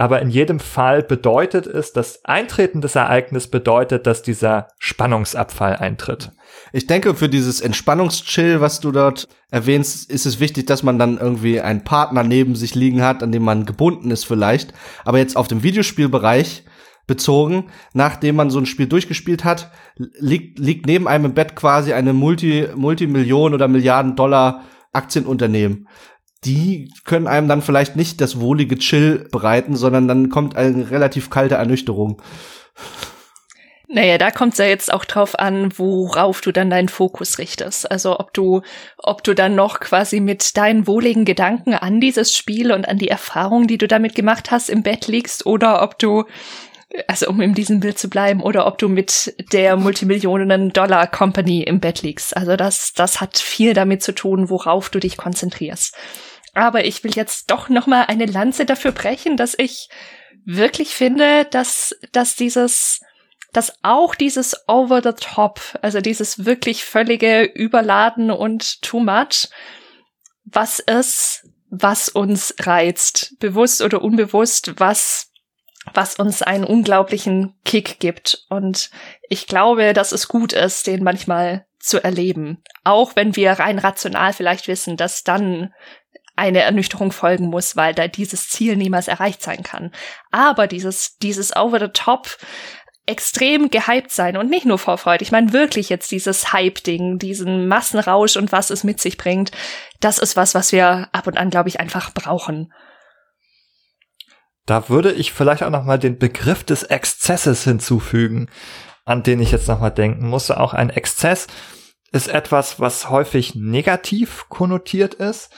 aber in jedem Fall bedeutet es, das Eintreten des Ereignisses bedeutet, dass dieser Spannungsabfall eintritt. Ich denke, für dieses Entspannungschill, was du dort erwähnst, ist es wichtig, dass man dann irgendwie einen Partner neben sich liegen hat, an dem man gebunden ist vielleicht. Aber jetzt auf dem Videospielbereich bezogen, nachdem man so ein Spiel durchgespielt hat, liegt, liegt neben einem im Bett quasi eine Multi, Multimillion oder Milliarden Dollar Aktienunternehmen die können einem dann vielleicht nicht das wohlige Chill bereiten, sondern dann kommt eine relativ kalte Ernüchterung. Naja, da kommt es ja jetzt auch drauf an, worauf du dann deinen Fokus richtest. Also ob du, ob du dann noch quasi mit deinen wohligen Gedanken an dieses Spiel und an die Erfahrung, die du damit gemacht hast, im Bett liegst, oder ob du, also um in diesem Bild zu bleiben, oder ob du mit der Multimillionen-Dollar-Company im Bett liegst. Also das, das hat viel damit zu tun, worauf du dich konzentrierst. Aber ich will jetzt doch noch mal eine Lanze dafür brechen, dass ich wirklich finde, dass, dass dieses, dass auch dieses over the top, also dieses wirklich völlige Überladen und too much, was ist, was uns reizt, bewusst oder unbewusst, was, was uns einen unglaublichen Kick gibt. Und ich glaube, dass es gut ist, den manchmal zu erleben. Auch wenn wir rein rational vielleicht wissen, dass dann eine Ernüchterung folgen muss, weil da dieses Ziel niemals erreicht sein kann. Aber dieses, dieses over the top extrem gehypt sein und nicht nur Vorfreude. Ich meine wirklich jetzt dieses Hype-Ding, diesen Massenrausch und was es mit sich bringt. Das ist was, was wir ab und an, glaube ich, einfach brauchen. Da würde ich vielleicht auch noch mal den Begriff des Exzesses hinzufügen, an den ich jetzt noch mal denken musste. Auch ein Exzess ist etwas, was häufig negativ konnotiert ist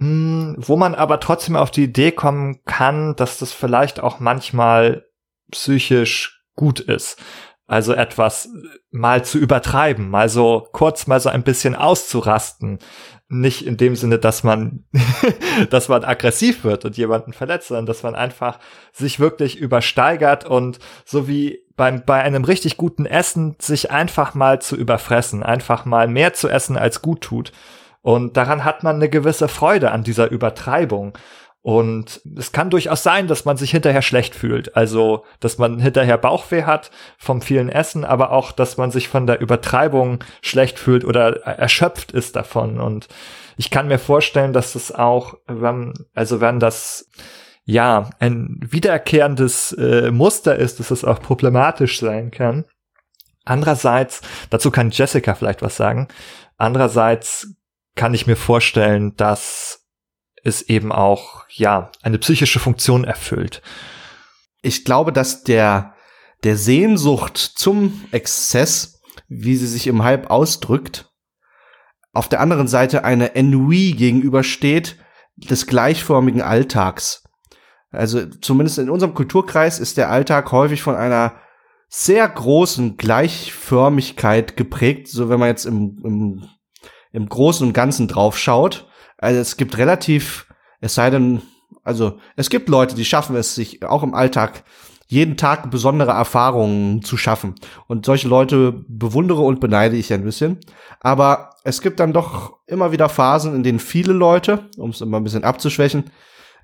hm, wo man aber trotzdem auf die Idee kommen kann, dass das vielleicht auch manchmal psychisch gut ist. Also etwas mal zu übertreiben, mal so kurz mal so ein bisschen auszurasten. Nicht in dem Sinne, dass man, [LAUGHS] dass man aggressiv wird und jemanden verletzt, sondern dass man einfach sich wirklich übersteigert und so wie beim, bei einem richtig guten Essen sich einfach mal zu überfressen, einfach mal mehr zu essen als gut tut. Und daran hat man eine gewisse Freude an dieser Übertreibung. Und es kann durchaus sein, dass man sich hinterher schlecht fühlt. Also, dass man hinterher Bauchweh hat vom vielen Essen, aber auch, dass man sich von der Übertreibung schlecht fühlt oder erschöpft ist davon. Und ich kann mir vorstellen, dass es auch, wenn, also wenn das ja ein wiederkehrendes äh, Muster ist, dass es auch problematisch sein kann. Andererseits, dazu kann Jessica vielleicht was sagen. Andererseits kann ich mir vorstellen, dass es eben auch, ja, eine psychische Funktion erfüllt. Ich glaube, dass der, der Sehnsucht zum Exzess, wie sie sich im Hype ausdrückt, auf der anderen Seite eine Ennui gegenübersteht des gleichförmigen Alltags. Also zumindest in unserem Kulturkreis ist der Alltag häufig von einer sehr großen Gleichförmigkeit geprägt, so wenn man jetzt im, im, im Großen und Ganzen drauf schaut. Also es gibt relativ, es sei denn, also es gibt Leute, die schaffen es, sich auch im Alltag jeden Tag besondere Erfahrungen zu schaffen. Und solche Leute bewundere und beneide ich ein bisschen. Aber es gibt dann doch immer wieder Phasen, in denen viele Leute, um es immer ein bisschen abzuschwächen,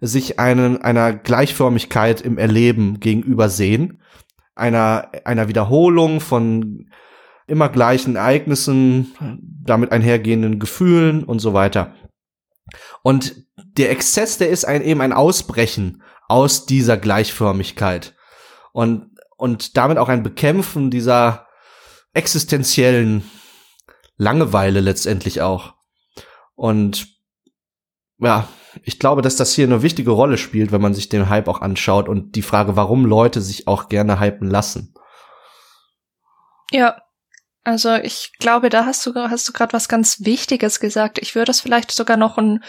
sich einen, einer Gleichförmigkeit im Erleben gegenüber sehen. Einer, einer Wiederholung von immer gleichen Ereignissen, damit einhergehenden Gefühlen und so weiter. Und der Exzess, der ist ein, eben ein Ausbrechen aus dieser Gleichförmigkeit. Und, und damit auch ein Bekämpfen dieser existenziellen Langeweile letztendlich auch. Und ja, ich glaube, dass das hier eine wichtige Rolle spielt, wenn man sich den Hype auch anschaut und die Frage, warum Leute sich auch gerne hypen lassen. Ja, also ich glaube, da hast du, hast du gerade was ganz Wichtiges gesagt. Ich würde es vielleicht sogar noch ein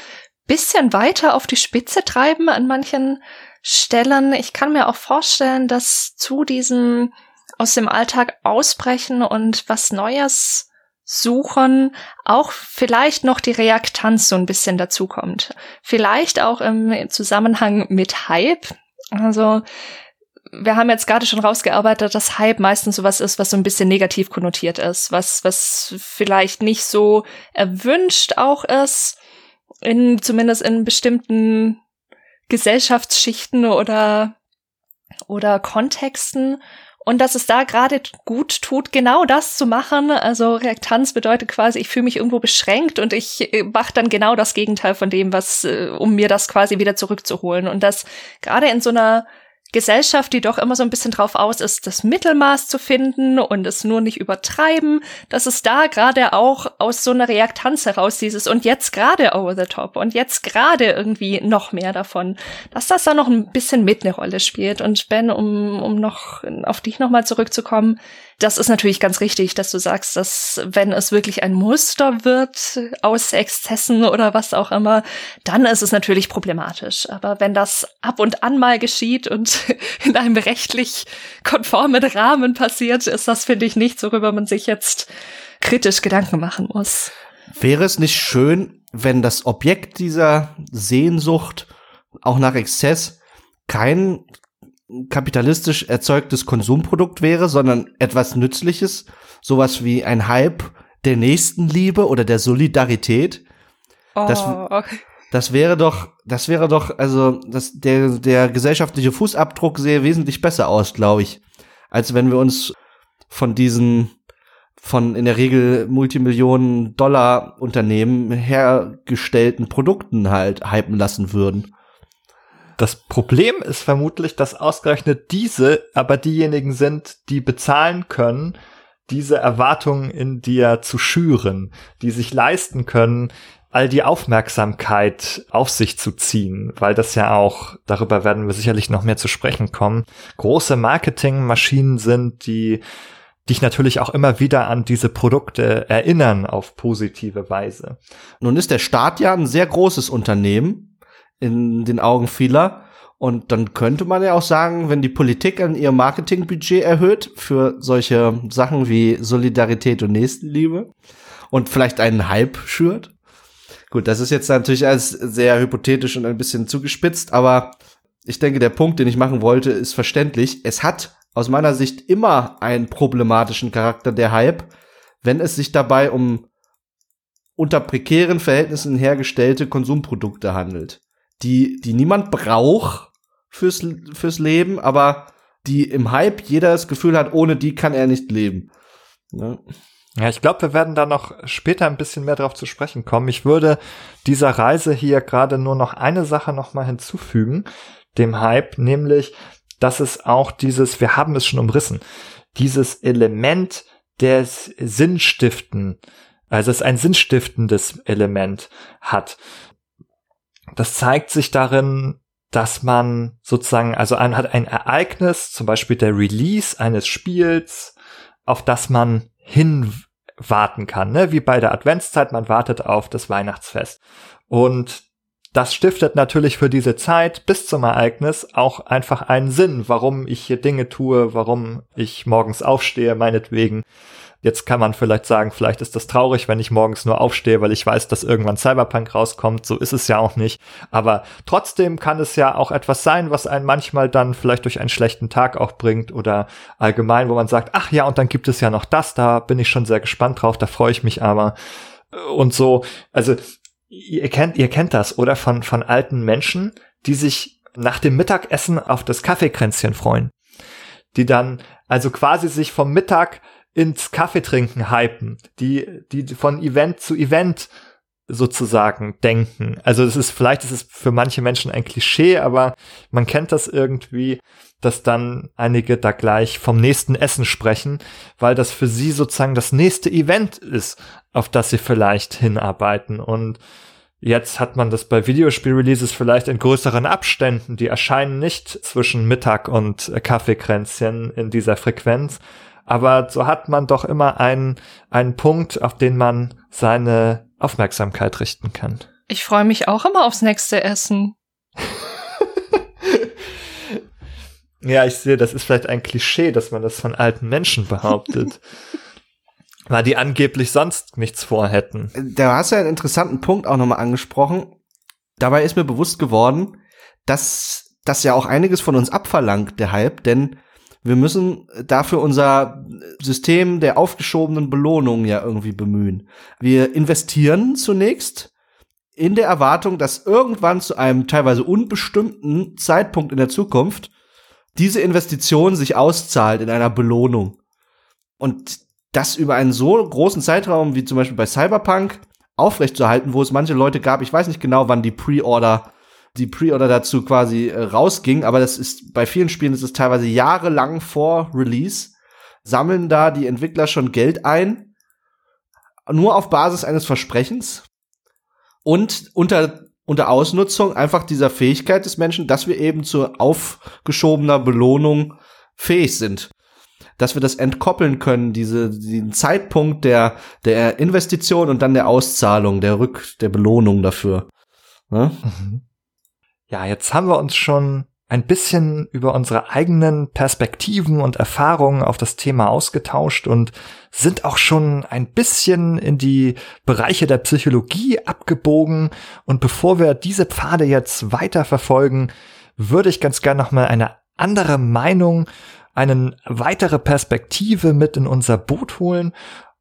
bisschen weiter auf die Spitze treiben an manchen Stellen. Ich kann mir auch vorstellen, dass zu diesem aus dem Alltag ausbrechen und was Neues suchen, auch vielleicht noch die Reaktanz so ein bisschen dazukommt. Vielleicht auch im Zusammenhang mit Hype. Also wir haben jetzt gerade schon rausgearbeitet, dass Hype meistens sowas ist, was so ein bisschen negativ konnotiert ist, was, was vielleicht nicht so erwünscht auch ist, in, zumindest in bestimmten Gesellschaftsschichten oder, oder Kontexten. Und dass es da gerade gut tut, genau das zu machen. Also Reaktanz bedeutet quasi, ich fühle mich irgendwo beschränkt und ich äh, mache dann genau das Gegenteil von dem, was, äh, um mir das quasi wieder zurückzuholen. Und das gerade in so einer Gesellschaft, die doch immer so ein bisschen drauf aus ist, das Mittelmaß zu finden und es nur nicht übertreiben, dass es da gerade auch aus so einer Reaktanz heraus dieses und jetzt gerade over the top und jetzt gerade irgendwie noch mehr davon, dass das da noch ein bisschen mit eine Rolle spielt. Und Ben, um, um noch auf dich nochmal zurückzukommen, das ist natürlich ganz richtig, dass du sagst, dass wenn es wirklich ein Muster wird aus Exzessen oder was auch immer, dann ist es natürlich problematisch. Aber wenn das ab und an mal geschieht und [LAUGHS] in einem rechtlich konformen Rahmen passiert, ist das, finde ich, nichts, worüber man sich jetzt kritisch Gedanken machen muss. Wäre es nicht schön, wenn das Objekt dieser Sehnsucht auch nach Exzess kein kapitalistisch erzeugtes Konsumprodukt wäre, sondern etwas Nützliches, sowas wie ein Hype der Nächstenliebe oder der Solidarität. Oh. Das, das wäre doch, das wäre doch, also das, der, der gesellschaftliche Fußabdruck sähe wesentlich besser aus, glaube ich, als wenn wir uns von diesen von in der Regel Multimillionen Dollar Unternehmen hergestellten Produkten halt hypen lassen würden. Das Problem ist vermutlich, dass ausgerechnet diese aber diejenigen sind, die bezahlen können, diese Erwartungen in dir zu schüren, die sich leisten können, all die Aufmerksamkeit auf sich zu ziehen, weil das ja auch, darüber werden wir sicherlich noch mehr zu sprechen kommen, große Marketingmaschinen sind, die dich natürlich auch immer wieder an diese Produkte erinnern auf positive Weise. Nun ist der Staat ja ein sehr großes Unternehmen in den Augen vieler. Und dann könnte man ja auch sagen, wenn die Politik an ihr Marketingbudget erhöht für solche Sachen wie Solidarität und Nächstenliebe und vielleicht einen Hype schürt. Gut, das ist jetzt natürlich alles sehr hypothetisch und ein bisschen zugespitzt, aber ich denke, der Punkt, den ich machen wollte, ist verständlich. Es hat aus meiner Sicht immer einen problematischen Charakter, der Hype, wenn es sich dabei um unter prekären Verhältnissen hergestellte Konsumprodukte handelt, die, die niemand braucht fürs, fürs Leben, aber die im Hype jeder das Gefühl hat, ohne die kann er nicht leben. Ne? Ja, ich glaube, wir werden da noch später ein bisschen mehr drauf zu sprechen kommen. Ich würde dieser Reise hier gerade nur noch eine Sache noch mal hinzufügen, dem Hype, nämlich, dass es auch dieses, wir haben es schon umrissen, dieses Element des Sinnstiften, also es ein sinnstiftendes Element hat. Das zeigt sich darin, dass man sozusagen, also ein, hat ein Ereignis, zum Beispiel der Release eines Spiels, auf das man hinwarten kann, ne? wie bei der Adventszeit, man wartet auf das Weihnachtsfest. Und das stiftet natürlich für diese Zeit bis zum Ereignis auch einfach einen Sinn, warum ich hier Dinge tue, warum ich morgens aufstehe, meinetwegen. Jetzt kann man vielleicht sagen, vielleicht ist das traurig, wenn ich morgens nur aufstehe, weil ich weiß, dass irgendwann Cyberpunk rauskommt. So ist es ja auch nicht. Aber trotzdem kann es ja auch etwas sein, was einen manchmal dann vielleicht durch einen schlechten Tag auch bringt oder allgemein, wo man sagt, ach ja, und dann gibt es ja noch das, da bin ich schon sehr gespannt drauf, da freue ich mich aber. Und so, also ihr kennt, ihr kennt das, oder? Von, von alten Menschen, die sich nach dem Mittagessen auf das Kaffeekränzchen freuen. Die dann also quasi sich vom Mittag ins Kaffeetrinken hypen, die, die von Event zu Event sozusagen denken. Also es ist, vielleicht ist es für manche Menschen ein Klischee, aber man kennt das irgendwie, dass dann einige da gleich vom nächsten Essen sprechen, weil das für sie sozusagen das nächste Event ist, auf das sie vielleicht hinarbeiten. Und jetzt hat man das bei Videospiel-Releases vielleicht in größeren Abständen. Die erscheinen nicht zwischen Mittag und Kaffeekränzchen in dieser Frequenz. Aber so hat man doch immer einen, einen Punkt, auf den man seine Aufmerksamkeit richten kann. Ich freue mich auch immer aufs nächste Essen. [LAUGHS] ja, ich sehe, das ist vielleicht ein Klischee, dass man das von alten Menschen behauptet. [LAUGHS] weil die angeblich sonst nichts vorhätten. Da hast du einen interessanten Punkt auch nochmal angesprochen. Dabei ist mir bewusst geworden, dass das ja auch einiges von uns abverlangt, der Hype, denn wir müssen dafür unser System der aufgeschobenen Belohnung ja irgendwie bemühen. Wir investieren zunächst in der Erwartung, dass irgendwann zu einem teilweise unbestimmten Zeitpunkt in der Zukunft diese Investition sich auszahlt in einer Belohnung. Und das über einen so großen Zeitraum wie zum Beispiel bei Cyberpunk aufrechtzuerhalten, wo es manche Leute gab, ich weiß nicht genau, wann die Pre-Order die Pre-Order dazu quasi äh, rausging, aber das ist bei vielen Spielen ist es teilweise jahrelang vor Release, sammeln da die Entwickler schon Geld ein, nur auf Basis eines Versprechens und unter unter Ausnutzung einfach dieser Fähigkeit des Menschen, dass wir eben zu aufgeschobener Belohnung fähig sind. Dass wir das entkoppeln können, diese, den Zeitpunkt der, der Investition und dann der Auszahlung, der Rück, der Belohnung dafür. Ja? Mhm. Ja, jetzt haben wir uns schon ein bisschen über unsere eigenen Perspektiven und Erfahrungen auf das Thema ausgetauscht und sind auch schon ein bisschen in die Bereiche der Psychologie abgebogen. Und bevor wir diese Pfade jetzt weiter verfolgen, würde ich ganz gerne noch mal eine andere Meinung, eine weitere Perspektive mit in unser Boot holen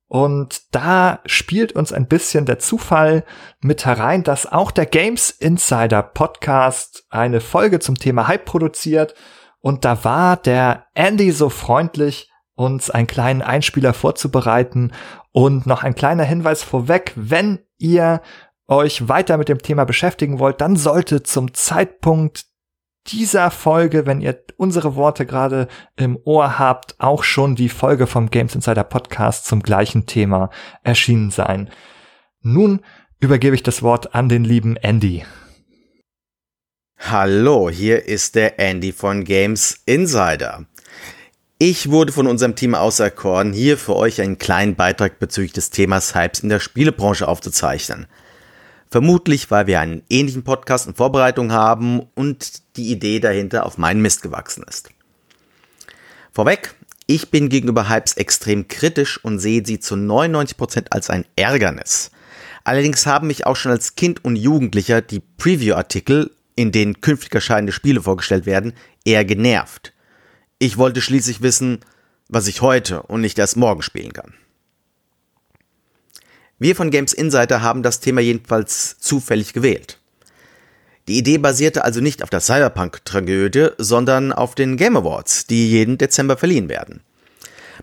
und da spielt uns ein bisschen der Zufall mit herein, dass auch der Games Insider Podcast eine Folge zum Thema Hype produziert. Und da war der Andy so freundlich, uns einen kleinen Einspieler vorzubereiten. Und noch ein kleiner Hinweis vorweg, wenn ihr euch weiter mit dem Thema beschäftigen wollt, dann sollte zum Zeitpunkt dieser Folge, wenn ihr unsere Worte gerade im Ohr habt, auch schon die Folge vom Games Insider Podcast zum gleichen Thema erschienen sein. Nun übergebe ich das Wort an den lieben Andy. Hallo, hier ist der Andy von Games Insider. Ich wurde von unserem Team auserkoren, hier für euch einen kleinen Beitrag bezüglich des Themas Hypes in der Spielebranche aufzuzeichnen. Vermutlich, weil wir einen ähnlichen Podcast in Vorbereitung haben und die Idee dahinter auf meinen Mist gewachsen ist. Vorweg, ich bin gegenüber Hypes extrem kritisch und sehe sie zu 99% als ein Ärgernis. Allerdings haben mich auch schon als Kind und Jugendlicher die Preview-Artikel, in denen künftig erscheinende Spiele vorgestellt werden, eher genervt. Ich wollte schließlich wissen, was ich heute und nicht erst morgen spielen kann. Wir von Games Insider haben das Thema jedenfalls zufällig gewählt. Die Idee basierte also nicht auf der Cyberpunk-Tragödie, sondern auf den Game Awards, die jeden Dezember verliehen werden.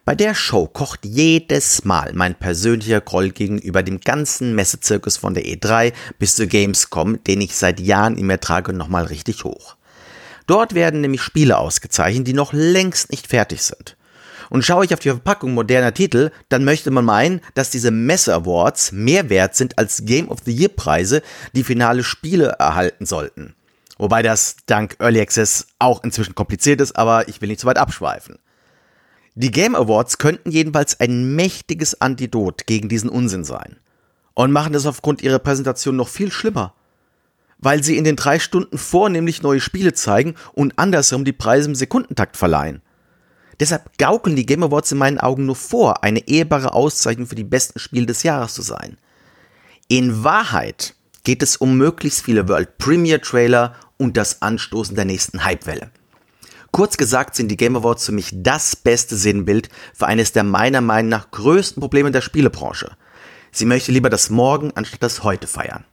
Bei der Show kocht jedes Mal mein persönlicher Groll gegenüber dem ganzen Messezirkus von der E3 bis zur Gamescom, den ich seit Jahren in mir trage, nochmal richtig hoch. Dort werden nämlich Spiele ausgezeichnet, die noch längst nicht fertig sind. Und schaue ich auf die Verpackung moderner Titel, dann möchte man meinen, dass diese Messe Awards mehr wert sind als Game of the Year Preise, die finale Spiele erhalten sollten. Wobei das dank Early Access auch inzwischen kompliziert ist, aber ich will nicht zu weit abschweifen. Die Game Awards könnten jedenfalls ein mächtiges Antidot gegen diesen Unsinn sein. Und machen es aufgrund ihrer Präsentation noch viel schlimmer. Weil sie in den drei Stunden vornehmlich neue Spiele zeigen und andersrum die Preise im Sekundentakt verleihen. Deshalb gaukeln die Game Awards in meinen Augen nur vor, eine ehrbare Auszeichnung für die besten Spiele des Jahres zu sein. In Wahrheit geht es um möglichst viele World Premiere Trailer und das Anstoßen der nächsten Hypewelle. Kurz gesagt sind die Game Awards für mich das beste Sinnbild für eines der meiner Meinung nach größten Probleme der Spielebranche. Sie möchte lieber das Morgen anstatt das Heute feiern.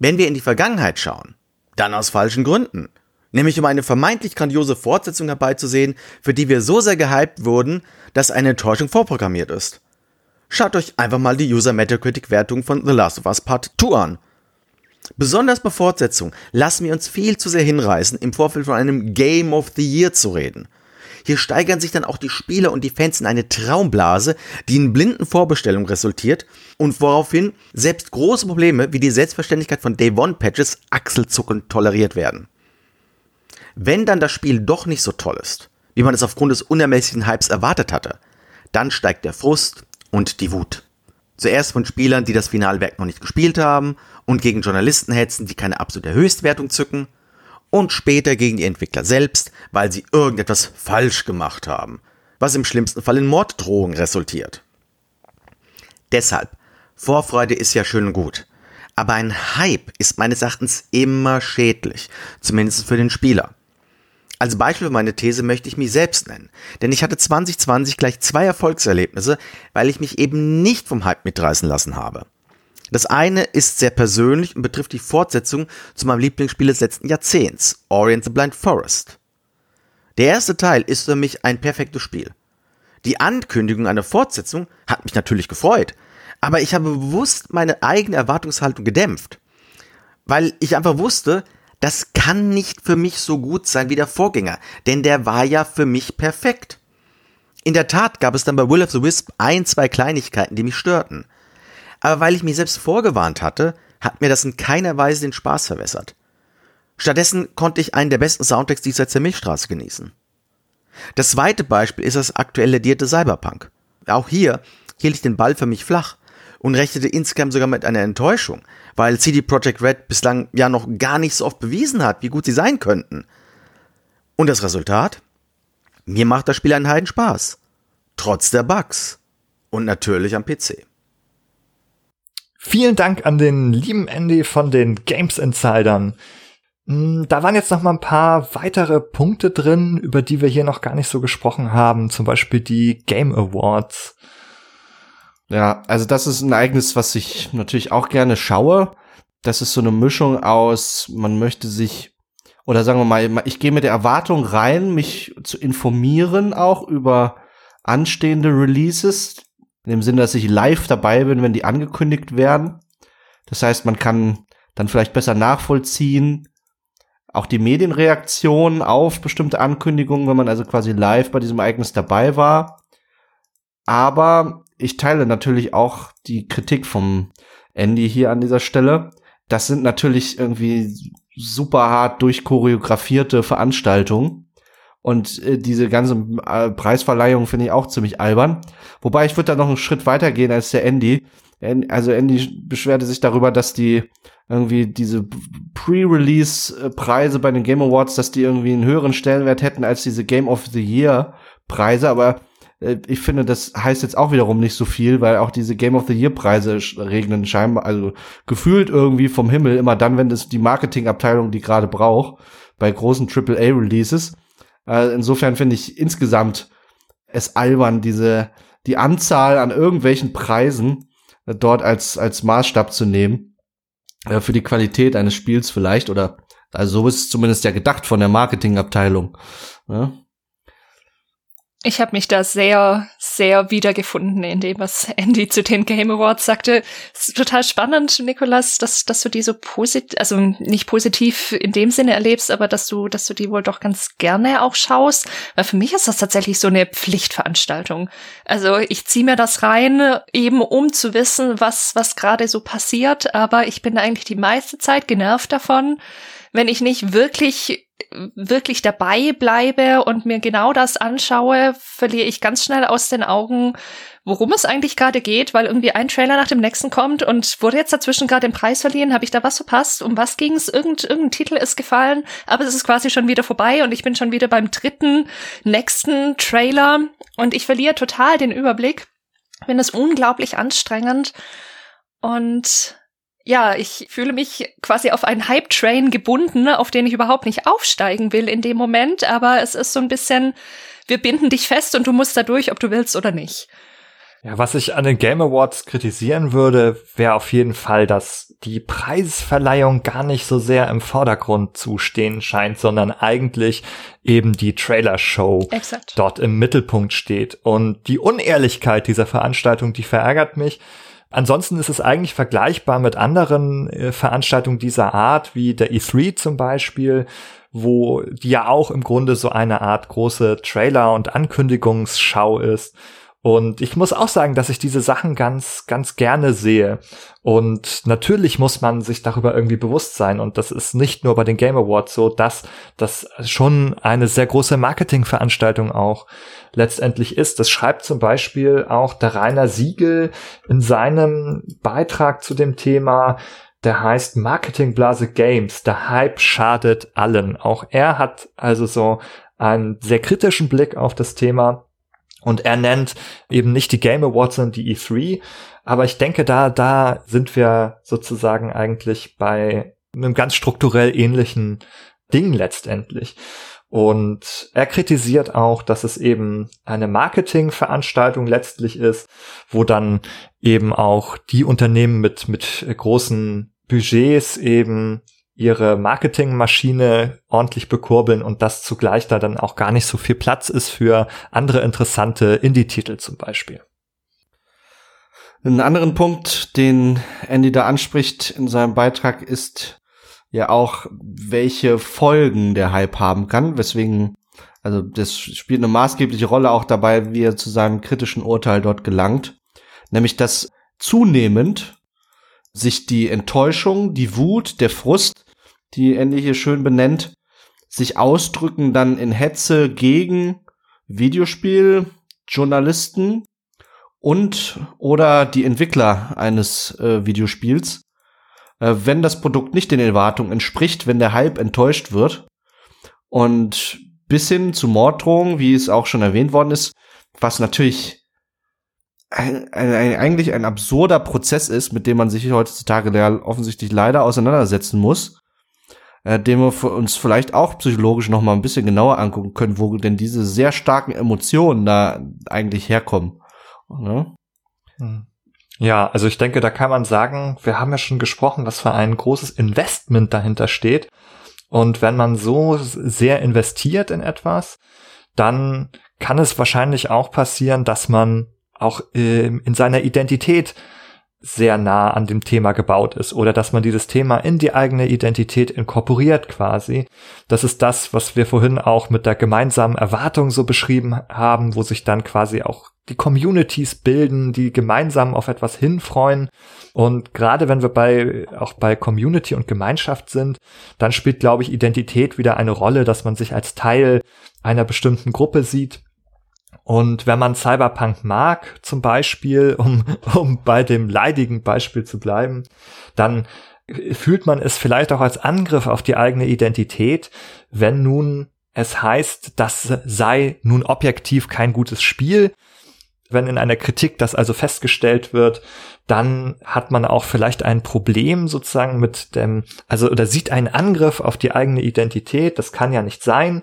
Wenn wir in die Vergangenheit schauen, dann aus falschen Gründen nämlich um eine vermeintlich grandiose Fortsetzung herbeizusehen, für die wir so sehr gehypt wurden, dass eine Enttäuschung vorprogrammiert ist. Schaut euch einfach mal die User Metacritic Wertung von The Last of Us Part 2 an. Besonders bei Fortsetzung lassen wir uns viel zu sehr hinreißen, im Vorfeld von einem Game of the Year zu reden. Hier steigern sich dann auch die Spieler und die Fans in eine Traumblase, die in blinden Vorbestellungen resultiert und woraufhin selbst große Probleme wie die Selbstverständlichkeit von Day One Patches achselzuckend toleriert werden. Wenn dann das Spiel doch nicht so toll ist, wie man es aufgrund des unermesslichen Hypes erwartet hatte, dann steigt der Frust und die Wut. Zuerst von Spielern, die das Finalwerk noch nicht gespielt haben und gegen Journalisten hetzen, die keine absolute Höchstwertung zücken und später gegen die Entwickler selbst, weil sie irgendetwas falsch gemacht haben, was im schlimmsten Fall in Morddrohungen resultiert. Deshalb, Vorfreude ist ja schön und gut, aber ein Hype ist meines Erachtens immer schädlich, zumindest für den Spieler. Als Beispiel für meine These möchte ich mich selbst nennen, denn ich hatte 2020 gleich zwei Erfolgserlebnisse, weil ich mich eben nicht vom Hype mitreißen lassen habe. Das eine ist sehr persönlich und betrifft die Fortsetzung zu meinem Lieblingsspiel des letzten Jahrzehnts, Orient the Blind Forest. Der erste Teil ist für mich ein perfektes Spiel. Die Ankündigung einer Fortsetzung hat mich natürlich gefreut, aber ich habe bewusst meine eigene Erwartungshaltung gedämpft, weil ich einfach wusste, das kann nicht für mich so gut sein wie der Vorgänger, denn der war ja für mich perfekt. In der Tat gab es dann bei Will of the Wisp ein, zwei Kleinigkeiten, die mich störten. Aber weil ich mich selbst vorgewarnt hatte, hat mir das in keiner Weise den Spaß verwässert. Stattdessen konnte ich einen der besten Soundtracks diesseits der Milchstraße genießen. Das zweite Beispiel ist das aktuell ledierte Cyberpunk. Auch hier hielt ich den Ball für mich flach und rechnete insgesamt sogar mit einer Enttäuschung, weil CD Projekt Red bislang ja noch gar nicht so oft bewiesen hat, wie gut sie sein könnten. Und das Resultat? Mir macht das Spiel einen Heiden Spaß. Trotz der Bugs. Und natürlich am PC. Vielen Dank an den lieben Andy von den Games Insidern. Hm, da waren jetzt noch mal ein paar weitere Punkte drin, über die wir hier noch gar nicht so gesprochen haben. Zum Beispiel die Game Awards. Ja, also das ist ein Ereignis, was ich natürlich auch gerne schaue. Das ist so eine Mischung aus, man möchte sich, oder sagen wir mal, ich gehe mit der Erwartung rein, mich zu informieren auch über anstehende Releases, in dem Sinne, dass ich live dabei bin, wenn die angekündigt werden. Das heißt, man kann dann vielleicht besser nachvollziehen, auch die Medienreaktion auf bestimmte Ankündigungen, wenn man also quasi live bei diesem Ereignis dabei war. Aber ich teile natürlich auch die Kritik vom Andy hier an dieser Stelle. Das sind natürlich irgendwie super hart durchchoreografierte Veranstaltungen. Und äh, diese ganze äh, Preisverleihung finde ich auch ziemlich albern. Wobei ich würde da noch einen Schritt weiter gehen als der Andy. also Andy beschwerte sich darüber, dass die irgendwie diese Pre-Release-Preise bei den Game Awards, dass die irgendwie einen höheren Stellenwert hätten als diese Game of the Year-Preise, aber ich finde, das heißt jetzt auch wiederum nicht so viel, weil auch diese Game of the Year Preise regnen scheinbar, also gefühlt irgendwie vom Himmel, immer dann, wenn es die Marketingabteilung die gerade braucht, bei großen AAA Releases. Äh, insofern finde ich insgesamt es albern, diese, die Anzahl an irgendwelchen Preisen äh, dort als, als Maßstab zu nehmen, äh, für die Qualität eines Spiels vielleicht, oder, also so ist es zumindest ja gedacht von der Marketingabteilung. Ja? Ich habe mich da sehr, sehr wiedergefunden in dem, was Andy zu den Game Awards sagte. Ist total spannend, Nikolas, dass, dass du die so positiv, also nicht positiv in dem Sinne erlebst, aber dass du, dass du die wohl doch ganz gerne auch schaust. Weil für mich ist das tatsächlich so eine Pflichtveranstaltung. Also ich ziehe mir das rein, eben um zu wissen, was, was gerade so passiert, aber ich bin eigentlich die meiste Zeit genervt davon, wenn ich nicht wirklich wirklich dabei bleibe und mir genau das anschaue, verliere ich ganz schnell aus den Augen, worum es eigentlich gerade geht, weil irgendwie ein Trailer nach dem nächsten kommt und wurde jetzt dazwischen gerade den Preis verliehen, habe ich da was verpasst? Um was ging es? Irgend, irgendein Titel ist gefallen, aber es ist quasi schon wieder vorbei und ich bin schon wieder beim dritten, nächsten Trailer und ich verliere total den Überblick. Finde es unglaublich anstrengend und ja, ich fühle mich quasi auf einen Hype-Train gebunden, auf den ich überhaupt nicht aufsteigen will in dem Moment, aber es ist so ein bisschen, wir binden dich fest und du musst da durch, ob du willst oder nicht. Ja, was ich an den Game Awards kritisieren würde, wäre auf jeden Fall, dass die Preisverleihung gar nicht so sehr im Vordergrund zu stehen scheint, sondern eigentlich eben die Trailer-Show dort im Mittelpunkt steht. Und die Unehrlichkeit dieser Veranstaltung, die verärgert mich, Ansonsten ist es eigentlich vergleichbar mit anderen äh, Veranstaltungen dieser Art, wie der E3 zum Beispiel, wo die ja auch im Grunde so eine Art große Trailer- und Ankündigungsschau ist. Und ich muss auch sagen, dass ich diese Sachen ganz, ganz gerne sehe. Und natürlich muss man sich darüber irgendwie bewusst sein. Und das ist nicht nur bei den Game Awards so, dass das schon eine sehr große Marketingveranstaltung auch letztendlich ist. Das schreibt zum Beispiel auch der Rainer Siegel in seinem Beitrag zu dem Thema der heißt Marketingblase Games. Der Hype schadet allen. Auch er hat also so einen sehr kritischen Blick auf das Thema und er nennt eben nicht die Game Awards, sondern die E3. Aber ich denke, da, da sind wir sozusagen eigentlich bei einem ganz strukturell ähnlichen Ding letztendlich. Und er kritisiert auch, dass es eben eine Marketingveranstaltung letztlich ist, wo dann eben auch die Unternehmen mit, mit großen Budgets eben ihre Marketingmaschine ordentlich bekurbeln und das zugleich da dann auch gar nicht so viel Platz ist für andere interessante Indie-Titel zum Beispiel. Ein anderen Punkt, den Andy da anspricht in seinem Beitrag, ist ja auch, welche Folgen der Hype haben kann, weswegen, also das spielt eine maßgebliche Rolle auch dabei, wie er zu seinem kritischen Urteil dort gelangt, nämlich dass zunehmend sich die Enttäuschung, die Wut, der Frust die Andy hier schön benennt, sich ausdrücken dann in Hetze gegen Videospieljournalisten und oder die Entwickler eines äh, Videospiels, äh, wenn das Produkt nicht den Erwartungen entspricht, wenn der Hype enttäuscht wird. Und bis hin zu Morddrohungen, wie es auch schon erwähnt worden ist, was natürlich ein, ein, ein, eigentlich ein absurder Prozess ist, mit dem man sich heutzutage offensichtlich leider auseinandersetzen muss äh, den wir uns vielleicht auch psychologisch noch mal ein bisschen genauer angucken können, wo denn diese sehr starken Emotionen da eigentlich herkommen. Ne? Hm. Ja, also ich denke, da kann man sagen, wir haben ja schon gesprochen, was für ein großes Investment dahinter steht. Und wenn man so sehr investiert in etwas, dann kann es wahrscheinlich auch passieren, dass man auch äh, in seiner Identität sehr nah an dem Thema gebaut ist oder dass man dieses Thema in die eigene Identität inkorporiert quasi. Das ist das, was wir vorhin auch mit der gemeinsamen Erwartung so beschrieben haben, wo sich dann quasi auch die Communities bilden, die gemeinsam auf etwas hinfreuen. Und gerade wenn wir bei, auch bei Community und Gemeinschaft sind, dann spielt, glaube ich, Identität wieder eine Rolle, dass man sich als Teil einer bestimmten Gruppe sieht Und wenn man Cyberpunk mag, zum Beispiel, um, um bei dem leidigen Beispiel zu bleiben, dann fühlt man es vielleicht auch als Angriff auf die eigene Identität, wenn nun es heißt, das sei nun objektiv kein gutes Spiel. Wenn in einer Kritik das also festgestellt wird, dann hat man auch vielleicht ein Problem sozusagen mit dem, also oder sieht einen Angriff auf die eigene Identität. Das kann ja nicht sein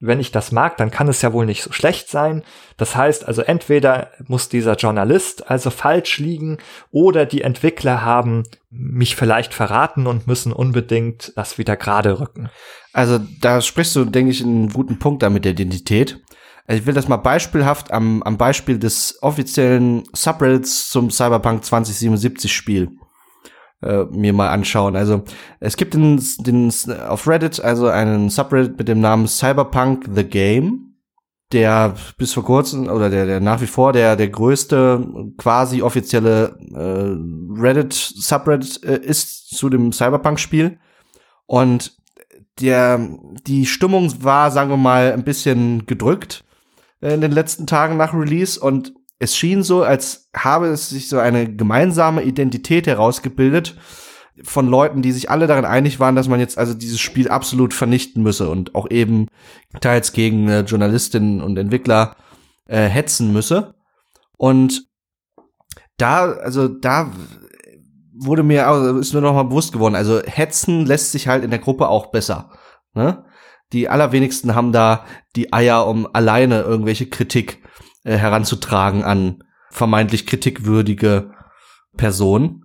wenn ich das mag, dann kann es ja wohl nicht so schlecht sein. Das heißt also, entweder muss dieser Journalist also falsch liegen oder die Entwickler haben mich vielleicht verraten und müssen unbedingt das wieder gerade rücken. Also da sprichst du, denke ich, einen guten Punkt da mit der Identität. Also ich will das mal beispielhaft am, am Beispiel des offiziellen Subreddits zum Cyberpunk 2077 Spiel äh, mir mal anschauen. Also es gibt den, den, auf Reddit also einen Subreddit mit dem Namen Cyberpunk the Game, der bis vor kurzem oder der, der nach wie vor der, der größte quasi offizielle äh, Reddit Subreddit äh, ist zu dem Cyberpunk-Spiel. Und der, die Stimmung war, sagen wir mal, ein bisschen gedrückt äh, in den letzten Tagen nach Release und es schien so, als habe es sich so eine gemeinsame Identität herausgebildet von Leuten, die sich alle darin einig waren, dass man jetzt also dieses Spiel absolut vernichten müsse und auch eben teils gegen äh, Journalistinnen und Entwickler äh, hetzen müsse. Und da, also da wurde mir, also ist mir noch mal bewusst geworden, also hetzen lässt sich halt in der Gruppe auch besser. Ne? Die allerwenigsten haben da die Eier, um alleine irgendwelche Kritik äh, heranzutragen an vermeintlich kritikwürdige Personen.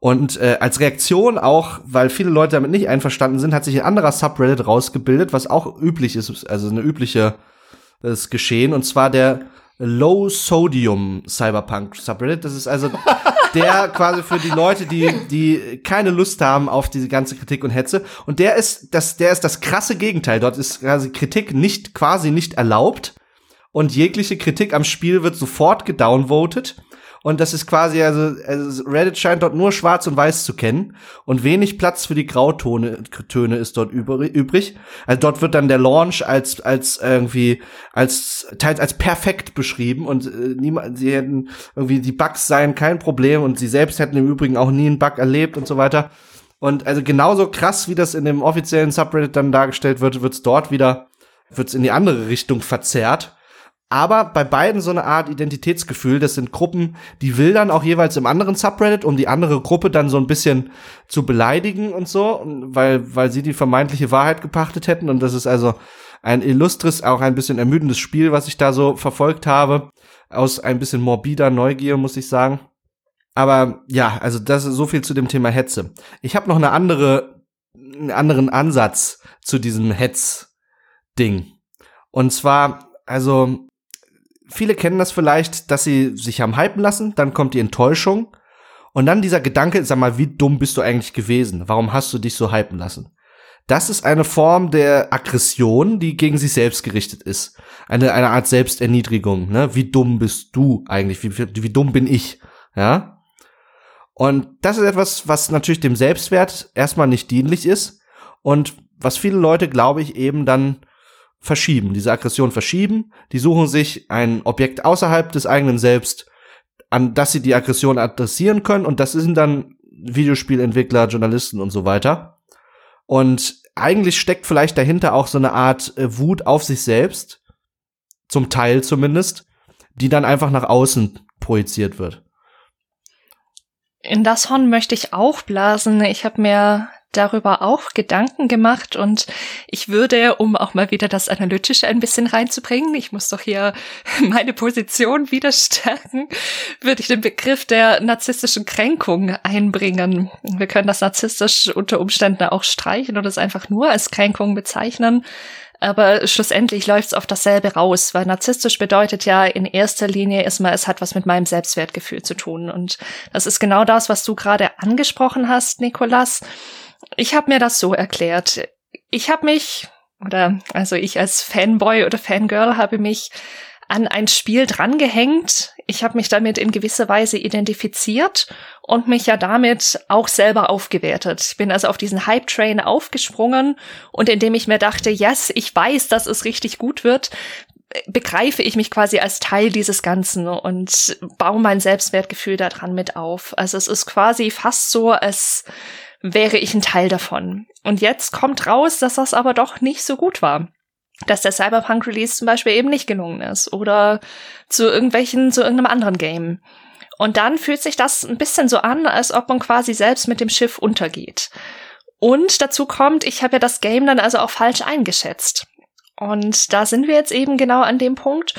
Und äh, als Reaktion auch, weil viele Leute damit nicht einverstanden sind, hat sich ein anderer Subreddit rausgebildet, was auch üblich ist, also eine übliche das Geschehen, und zwar der Low Sodium Cyberpunk Subreddit. Das ist also der [LAUGHS] quasi für die Leute, die die keine Lust haben auf diese ganze Kritik und Hetze. Und der ist das, der ist das krasse Gegenteil. Dort ist quasi Kritik nicht quasi nicht erlaubt und jegliche Kritik am Spiel wird sofort gedownvotet. Und das ist quasi, also, also Reddit scheint dort nur schwarz und weiß zu kennen und wenig Platz für die Grautone Töne ist dort übrig. Also dort wird dann der Launch als als irgendwie als teils als perfekt beschrieben und äh, niemand sie hätten irgendwie die Bugs seien kein Problem und sie selbst hätten im Übrigen auch nie einen Bug erlebt und so weiter. Und also genauso krass wie das in dem offiziellen Subreddit dann dargestellt wird, wird's dort wieder wird's in die andere Richtung verzerrt aber bei beiden so eine Art Identitätsgefühl. Das sind Gruppen, die will dann auch jeweils im anderen Subreddit, um die andere Gruppe dann so ein bisschen zu beleidigen und so, weil, weil sie die vermeintliche Wahrheit gepachtet hätten. Und das ist also ein illustres, auch ein bisschen ermüdendes Spiel, was ich da so verfolgt habe. Aus ein bisschen morbider Neugier, muss ich sagen. Aber ja, also das ist so viel zu dem Thema Hetze. Ich habe noch eine andere, einen anderen Ansatz zu diesem Hetz-Ding. Und zwar, also viele kennen das vielleicht, dass sie sich haben hypen lassen, dann kommt die Enttäuschung und dann dieser Gedanke, sag mal, wie dumm bist du eigentlich gewesen? Warum hast du dich so hypen lassen? Das ist eine Form der Aggression, die gegen sich selbst gerichtet ist. Eine, eine Art Selbsterniedrigung, ne? Wie dumm bist du eigentlich? Wie, wie, wie dumm bin ich? Ja? Und das ist etwas, was natürlich dem Selbstwert erstmal nicht dienlich ist und was viele Leute, glaube ich, eben dann verschieben, diese Aggression verschieben. Die suchen sich ein Objekt außerhalb des eigenen Selbst, an das sie die Aggression adressieren können. Und das sind dann Videospielentwickler, Journalisten und so weiter. Und eigentlich steckt vielleicht dahinter auch so eine Art äh, Wut auf sich selbst, zum Teil zumindest, die dann einfach nach außen projiziert wird. In das Horn möchte ich auch blasen. Ich habe mir darüber auch Gedanken gemacht und ich würde, um auch mal wieder das Analytische ein bisschen reinzubringen, ich muss doch hier [LAUGHS] meine Position wieder stärken, würde ich den Begriff der narzisstischen Kränkung einbringen. Wir können das narzisstisch unter Umständen auch streichen oder es einfach nur als Kränkung bezeichnen. Aber schlussendlich läuft es auf dasselbe raus, weil narzisstisch bedeutet ja in erster Linie erstmal, es hat was mit meinem Selbstwertgefühl zu tun. Und das ist genau das, was du gerade angesprochen hast, Nikolas ich habe mir das so erklärt. Ich habe mich, oder also ich als Fanboy oder Fangirl habe mich an ein Spiel drangehängt. Ich habe mich damit in gewisser Weise identifiziert und mich ja damit auch selber aufgewertet. Ich bin also auf diesen Hype-Train aufgesprungen und indem ich mir dachte, yes, ich weiß, dass es richtig gut wird, begreife ich mich quasi als Teil dieses Ganzen und baue mein Selbstwertgefühl daran mit auf. Also es ist quasi fast so, als wäre ich ein Teil davon. Und jetzt kommt raus, dass das aber doch nicht so gut war. Dass der Cyberpunk-Release zum Beispiel eben nicht gelungen ist oder zu irgendwelchen, zu irgendeinem anderen Game. Und dann fühlt sich das ein bisschen so an, als ob man quasi selbst mit dem Schiff untergeht. Und dazu kommt, ich habe ja das Game dann also auch falsch eingeschätzt. Und da sind wir jetzt eben genau an dem Punkt,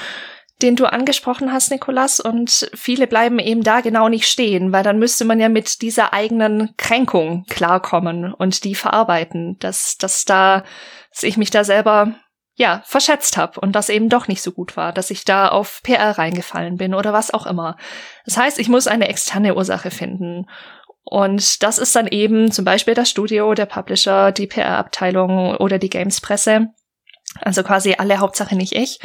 den du angesprochen hast, Nikolas, und viele bleiben eben da genau nicht stehen, weil dann müsste man ja mit dieser eigenen Kränkung klarkommen und die verarbeiten, dass, dass da, dass ich mich da selber ja, verschätzt habe und das eben doch nicht so gut war, dass ich da auf PR reingefallen bin oder was auch immer. Das heißt, ich muss eine externe Ursache finden. Und das ist dann eben zum Beispiel das Studio, der Publisher, die PR-Abteilung oder die Games-Presse. Also quasi alle Hauptsache nicht ich.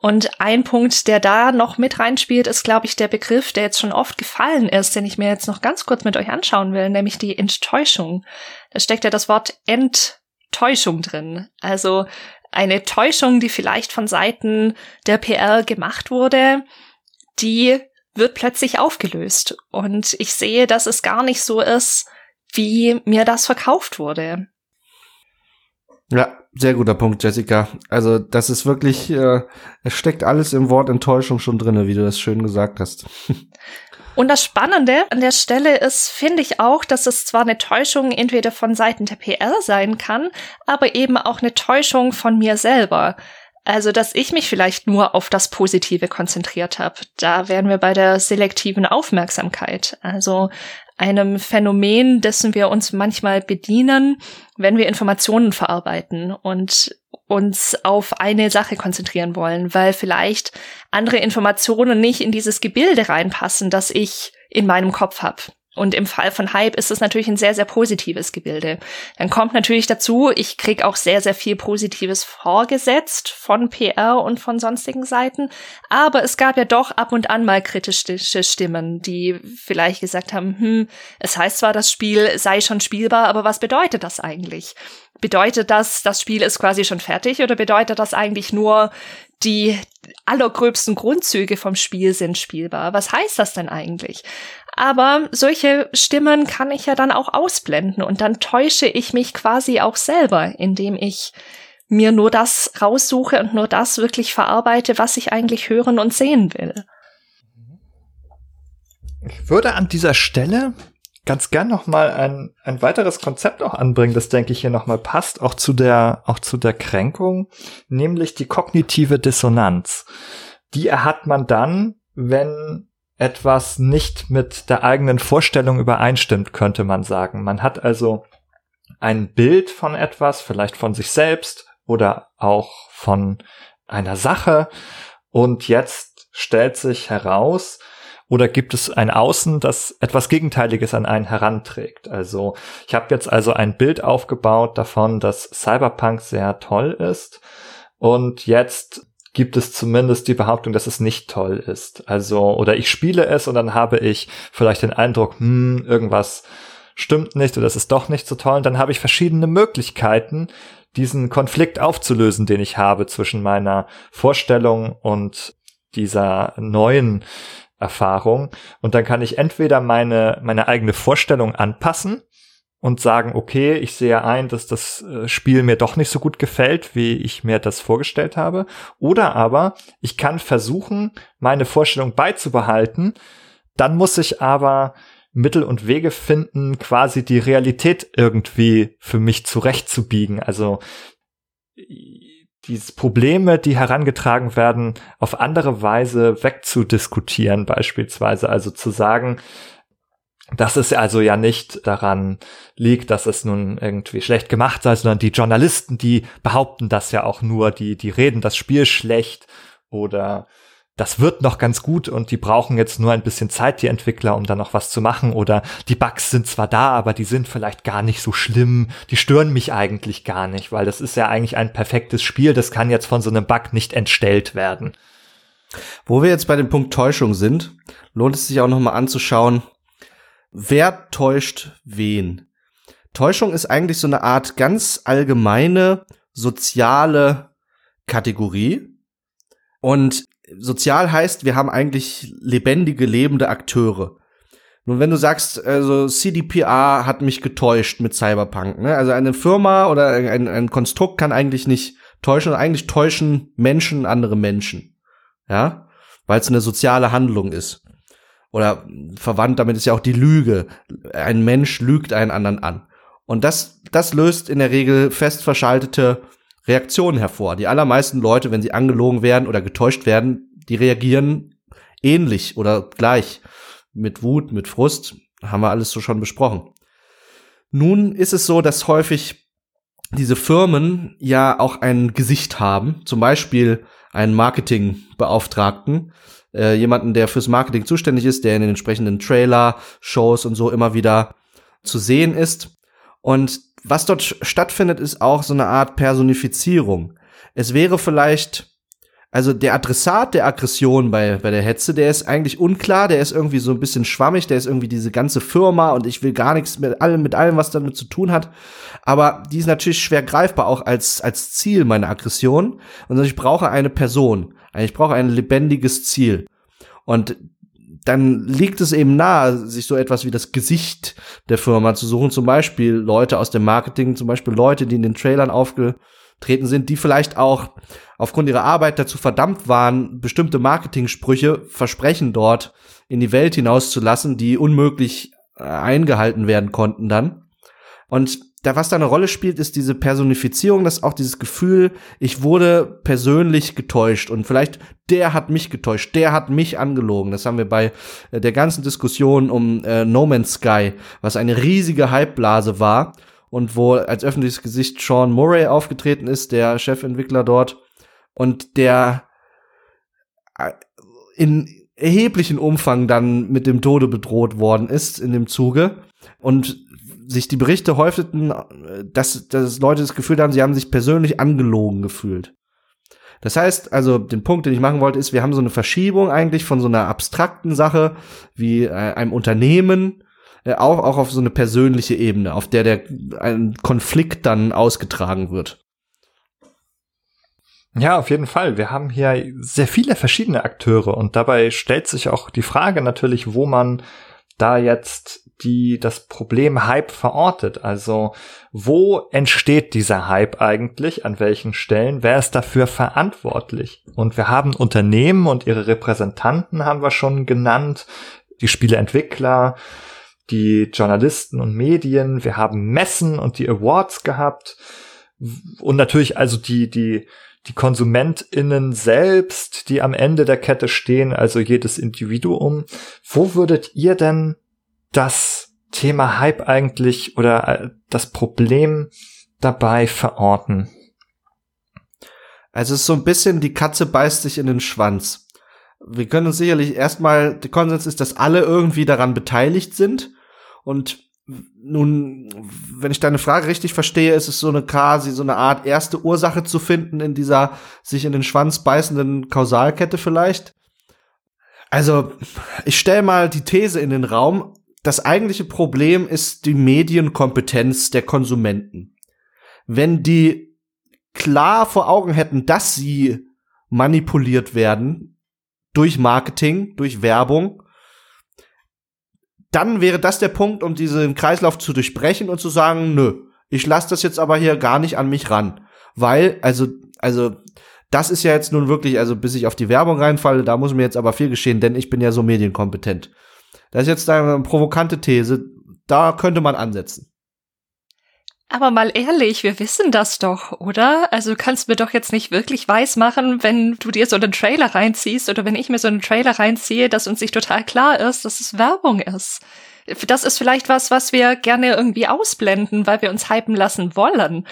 Und ein Punkt, der da noch mit reinspielt, ist, glaube ich, der Begriff, der jetzt schon oft gefallen ist, den ich mir jetzt noch ganz kurz mit euch anschauen will, nämlich die Enttäuschung. Da steckt ja das Wort Enttäuschung drin. Also eine Täuschung, die vielleicht von Seiten der PR gemacht wurde, die wird plötzlich aufgelöst. Und ich sehe, dass es gar nicht so ist, wie mir das verkauft wurde. Ja, sehr guter Punkt, Jessica. Also das ist wirklich, äh, es steckt alles im Wort Enttäuschung schon drinne, wie du das schön gesagt hast. Und das Spannende an der Stelle ist, finde ich auch, dass es zwar eine Täuschung entweder von Seiten der PR sein kann, aber eben auch eine Täuschung von mir selber. Also, dass ich mich vielleicht nur auf das Positive konzentriert habe. Da wären wir bei der selektiven Aufmerksamkeit. Also einem Phänomen, dessen wir uns manchmal bedienen, wenn wir Informationen verarbeiten und uns auf eine Sache konzentrieren wollen, weil vielleicht andere Informationen nicht in dieses Gebilde reinpassen, das ich in meinem Kopf habe. Und im Fall von Hype ist es natürlich ein sehr, sehr positives Gebilde. Dann kommt natürlich dazu, ich krieg auch sehr, sehr viel Positives vorgesetzt von PR und von sonstigen Seiten. Aber es gab ja doch ab und an mal kritische Stimmen, die vielleicht gesagt haben, hm, es heißt zwar, das Spiel sei schon spielbar, aber was bedeutet das eigentlich? Bedeutet das, das Spiel ist quasi schon fertig oder bedeutet das eigentlich nur, die allergröbsten Grundzüge vom Spiel sind spielbar? Was heißt das denn eigentlich? Aber solche Stimmen kann ich ja dann auch ausblenden und dann täusche ich mich quasi auch selber, indem ich mir nur das raussuche und nur das wirklich verarbeite, was ich eigentlich hören und sehen will. Ich würde an dieser Stelle ganz gern noch mal ein, ein weiteres Konzept auch anbringen, das denke ich hier noch mal passt, auch zu der, auch zu der Kränkung, nämlich die kognitive Dissonanz. Die hat man dann, wenn etwas nicht mit der eigenen Vorstellung übereinstimmt, könnte man sagen. Man hat also ein Bild von etwas, vielleicht von sich selbst oder auch von einer Sache und jetzt stellt sich heraus, oder gibt es ein Außen, das etwas Gegenteiliges an einen heranträgt? Also ich habe jetzt also ein Bild aufgebaut davon, dass Cyberpunk sehr toll ist und jetzt gibt es zumindest die Behauptung, dass es nicht toll ist. Also, oder ich spiele es und dann habe ich vielleicht den Eindruck, hm, irgendwas stimmt nicht oder es ist doch nicht so toll. Und dann habe ich verschiedene Möglichkeiten, diesen Konflikt aufzulösen, den ich habe zwischen meiner Vorstellung und dieser neuen Erfahrung. Und dann kann ich entweder meine, meine eigene Vorstellung anpassen und sagen, okay, ich sehe ein, dass das äh, Spiel mir doch nicht so gut gefällt, wie ich mir das vorgestellt habe. Oder aber ich kann versuchen, meine Vorstellung beizubehalten. Dann muss ich aber Mittel und Wege finden, quasi die Realität irgendwie für mich zurechtzubiegen. Also diese Probleme, die herangetragen werden, auf andere Weise wegzudiskutieren, beispielsweise. Also zu sagen, dass es also ja nicht daran liegt, dass es nun irgendwie schlecht gemacht sei, sondern die Journalisten, die behaupten das ja auch nur, die, die reden das Spiel schlecht oder das wird noch ganz gut und die brauchen jetzt nur ein bisschen Zeit, die Entwickler, um da noch was zu machen. Oder die Bugs sind zwar da, aber die sind vielleicht gar nicht so schlimm. Die stören mich eigentlich gar nicht, weil das ist ja eigentlich ein perfektes Spiel. Das kann jetzt von so einem Bug nicht entstellt werden. Wo wir jetzt bei dem Punkt Täuschung sind, lohnt es sich auch noch mal anzuschauen, wer täuscht wen. Täuschung ist eigentlich so eine Art ganz allgemeine soziale Kategorie. Und sozial heißt, wir haben eigentlich lebendige, lebende Akteure. Nun, wenn du sagst, also CDPR hat mich getäuscht mit Cyberpunk, ne? Also eine Firma oder ein, ein Konstrukt kann eigentlich nicht täuschen, eigentlich täuschen Menschen andere Menschen. Ja? Weil es eine soziale Handlung ist. Oder verwandt damit ist ja auch die Lüge. Ein Mensch lügt einen anderen an. Und das, das löst in der Regel fest verschaltete Reaktionen hervor. Die allermeisten Leute, wenn sie angelogen werden oder getäuscht werden, die reagieren ähnlich oder gleich. Mit Wut, mit Frust, haben wir alles so schon besprochen. Nun ist es so, dass häufig diese Firmen ja auch ein Gesicht haben, zum Beispiel einen Marketingbeauftragten, äh, jemanden, der fürs Marketing zuständig ist, der in den entsprechenden Trailer, Shows und so immer wieder zu sehen ist. Und was dort stattfindet, ist auch so eine Art Personifizierung. Es wäre vielleicht, also der Adressat der Aggression bei, bei der Hetze, der ist eigentlich unklar, der ist irgendwie so ein bisschen schwammig, der ist irgendwie diese ganze Firma und ich will gar nichts mit allem, mit allem, was damit zu tun hat. Aber die ist natürlich schwer greifbar auch als, als Ziel meiner Aggression. Und ich brauche eine Person. Ich brauche ein lebendiges Ziel. Und dann liegt es eben nahe, sich so etwas wie das Gesicht der Firma zu suchen. Zum Beispiel Leute aus dem Marketing, zum Beispiel Leute, die in den Trailern aufgetreten sind, die vielleicht auch aufgrund ihrer Arbeit dazu verdammt waren, bestimmte Marketing-Sprüche, Versprechen dort in die Welt hinauszulassen, die unmöglich äh, eingehalten werden konnten dann. Und da was da eine Rolle spielt, ist diese Personifizierung, das ist auch dieses Gefühl, ich wurde persönlich getäuscht und vielleicht der hat mich getäuscht, der hat mich angelogen. Das haben wir bei äh, der ganzen Diskussion um äh, No Man's Sky, was eine riesige Hypeblase war und wo als öffentliches Gesicht Sean Murray aufgetreten ist, der Chefentwickler dort und der äh, in erheblichen Umfang dann mit dem Tode bedroht worden ist in dem Zuge und sich die Berichte häuften, dass, dass Leute das Gefühl haben, sie haben sich persönlich angelogen gefühlt. Das heißt, also den Punkt, den ich machen wollte, ist, wir haben so eine Verschiebung eigentlich von so einer abstrakten Sache wie äh, einem Unternehmen äh, auch, auch auf so eine persönliche Ebene, auf der der ein Konflikt dann ausgetragen wird. Ja, auf jeden Fall. Wir haben hier sehr viele verschiedene Akteure und dabei stellt sich auch die Frage natürlich, wo man da jetzt die das Problem Hype verortet. Also wo entsteht dieser Hype eigentlich? An welchen Stellen? Wer ist dafür verantwortlich? Und wir haben Unternehmen und ihre Repräsentanten haben wir schon genannt, die Spieleentwickler, die Journalisten und Medien. Wir haben Messen und die Awards gehabt und natürlich also die die die KonsumentInnen selbst, die am Ende der Kette stehen, also jedes Individuum. Wo würdet ihr denn das Thema Hype eigentlich oder äh, das Problem dabei verorten? Also es ist so ein bisschen, die Katze beißt sich in den Schwanz. Wir können uns sicherlich erstmal, der Konsens ist, dass alle irgendwie daran beteiligt sind. Und nun, wenn ich deine Frage richtig verstehe, ist es so eine quasi so eine Art erste Ursache zu finden in dieser sich in den Schwanz beißenden Kausalkette vielleicht. Also, ich stelle mal die These in den Raum, das eigentliche Problem ist die Medienkompetenz der Konsumenten. Wenn die klar vor Augen hätten, dass sie manipuliert werden durch Marketing, durch Werbung, dann wäre das der Punkt, um diesen Kreislauf zu durchbrechen und zu sagen, nö, ich lasse das jetzt aber hier gar nicht an mich ran. Weil, also, also, das ist ja jetzt nun wirklich, also bis ich auf die Werbung reinfalle, da muss mir jetzt aber viel geschehen, denn ich bin ja so medienkompetent. Das ist jetzt eine provokante These. Da könnte man ansetzen. Aber mal ehrlich, wir wissen das doch, oder? Also du kannst mir doch jetzt nicht wirklich weismachen, wenn du dir so einen Trailer reinziehst oder wenn ich mir so einen Trailer reinziehe, dass uns nicht total klar ist, dass es Werbung ist. Das ist vielleicht was, was wir gerne irgendwie ausblenden, weil wir uns hypen lassen wollen.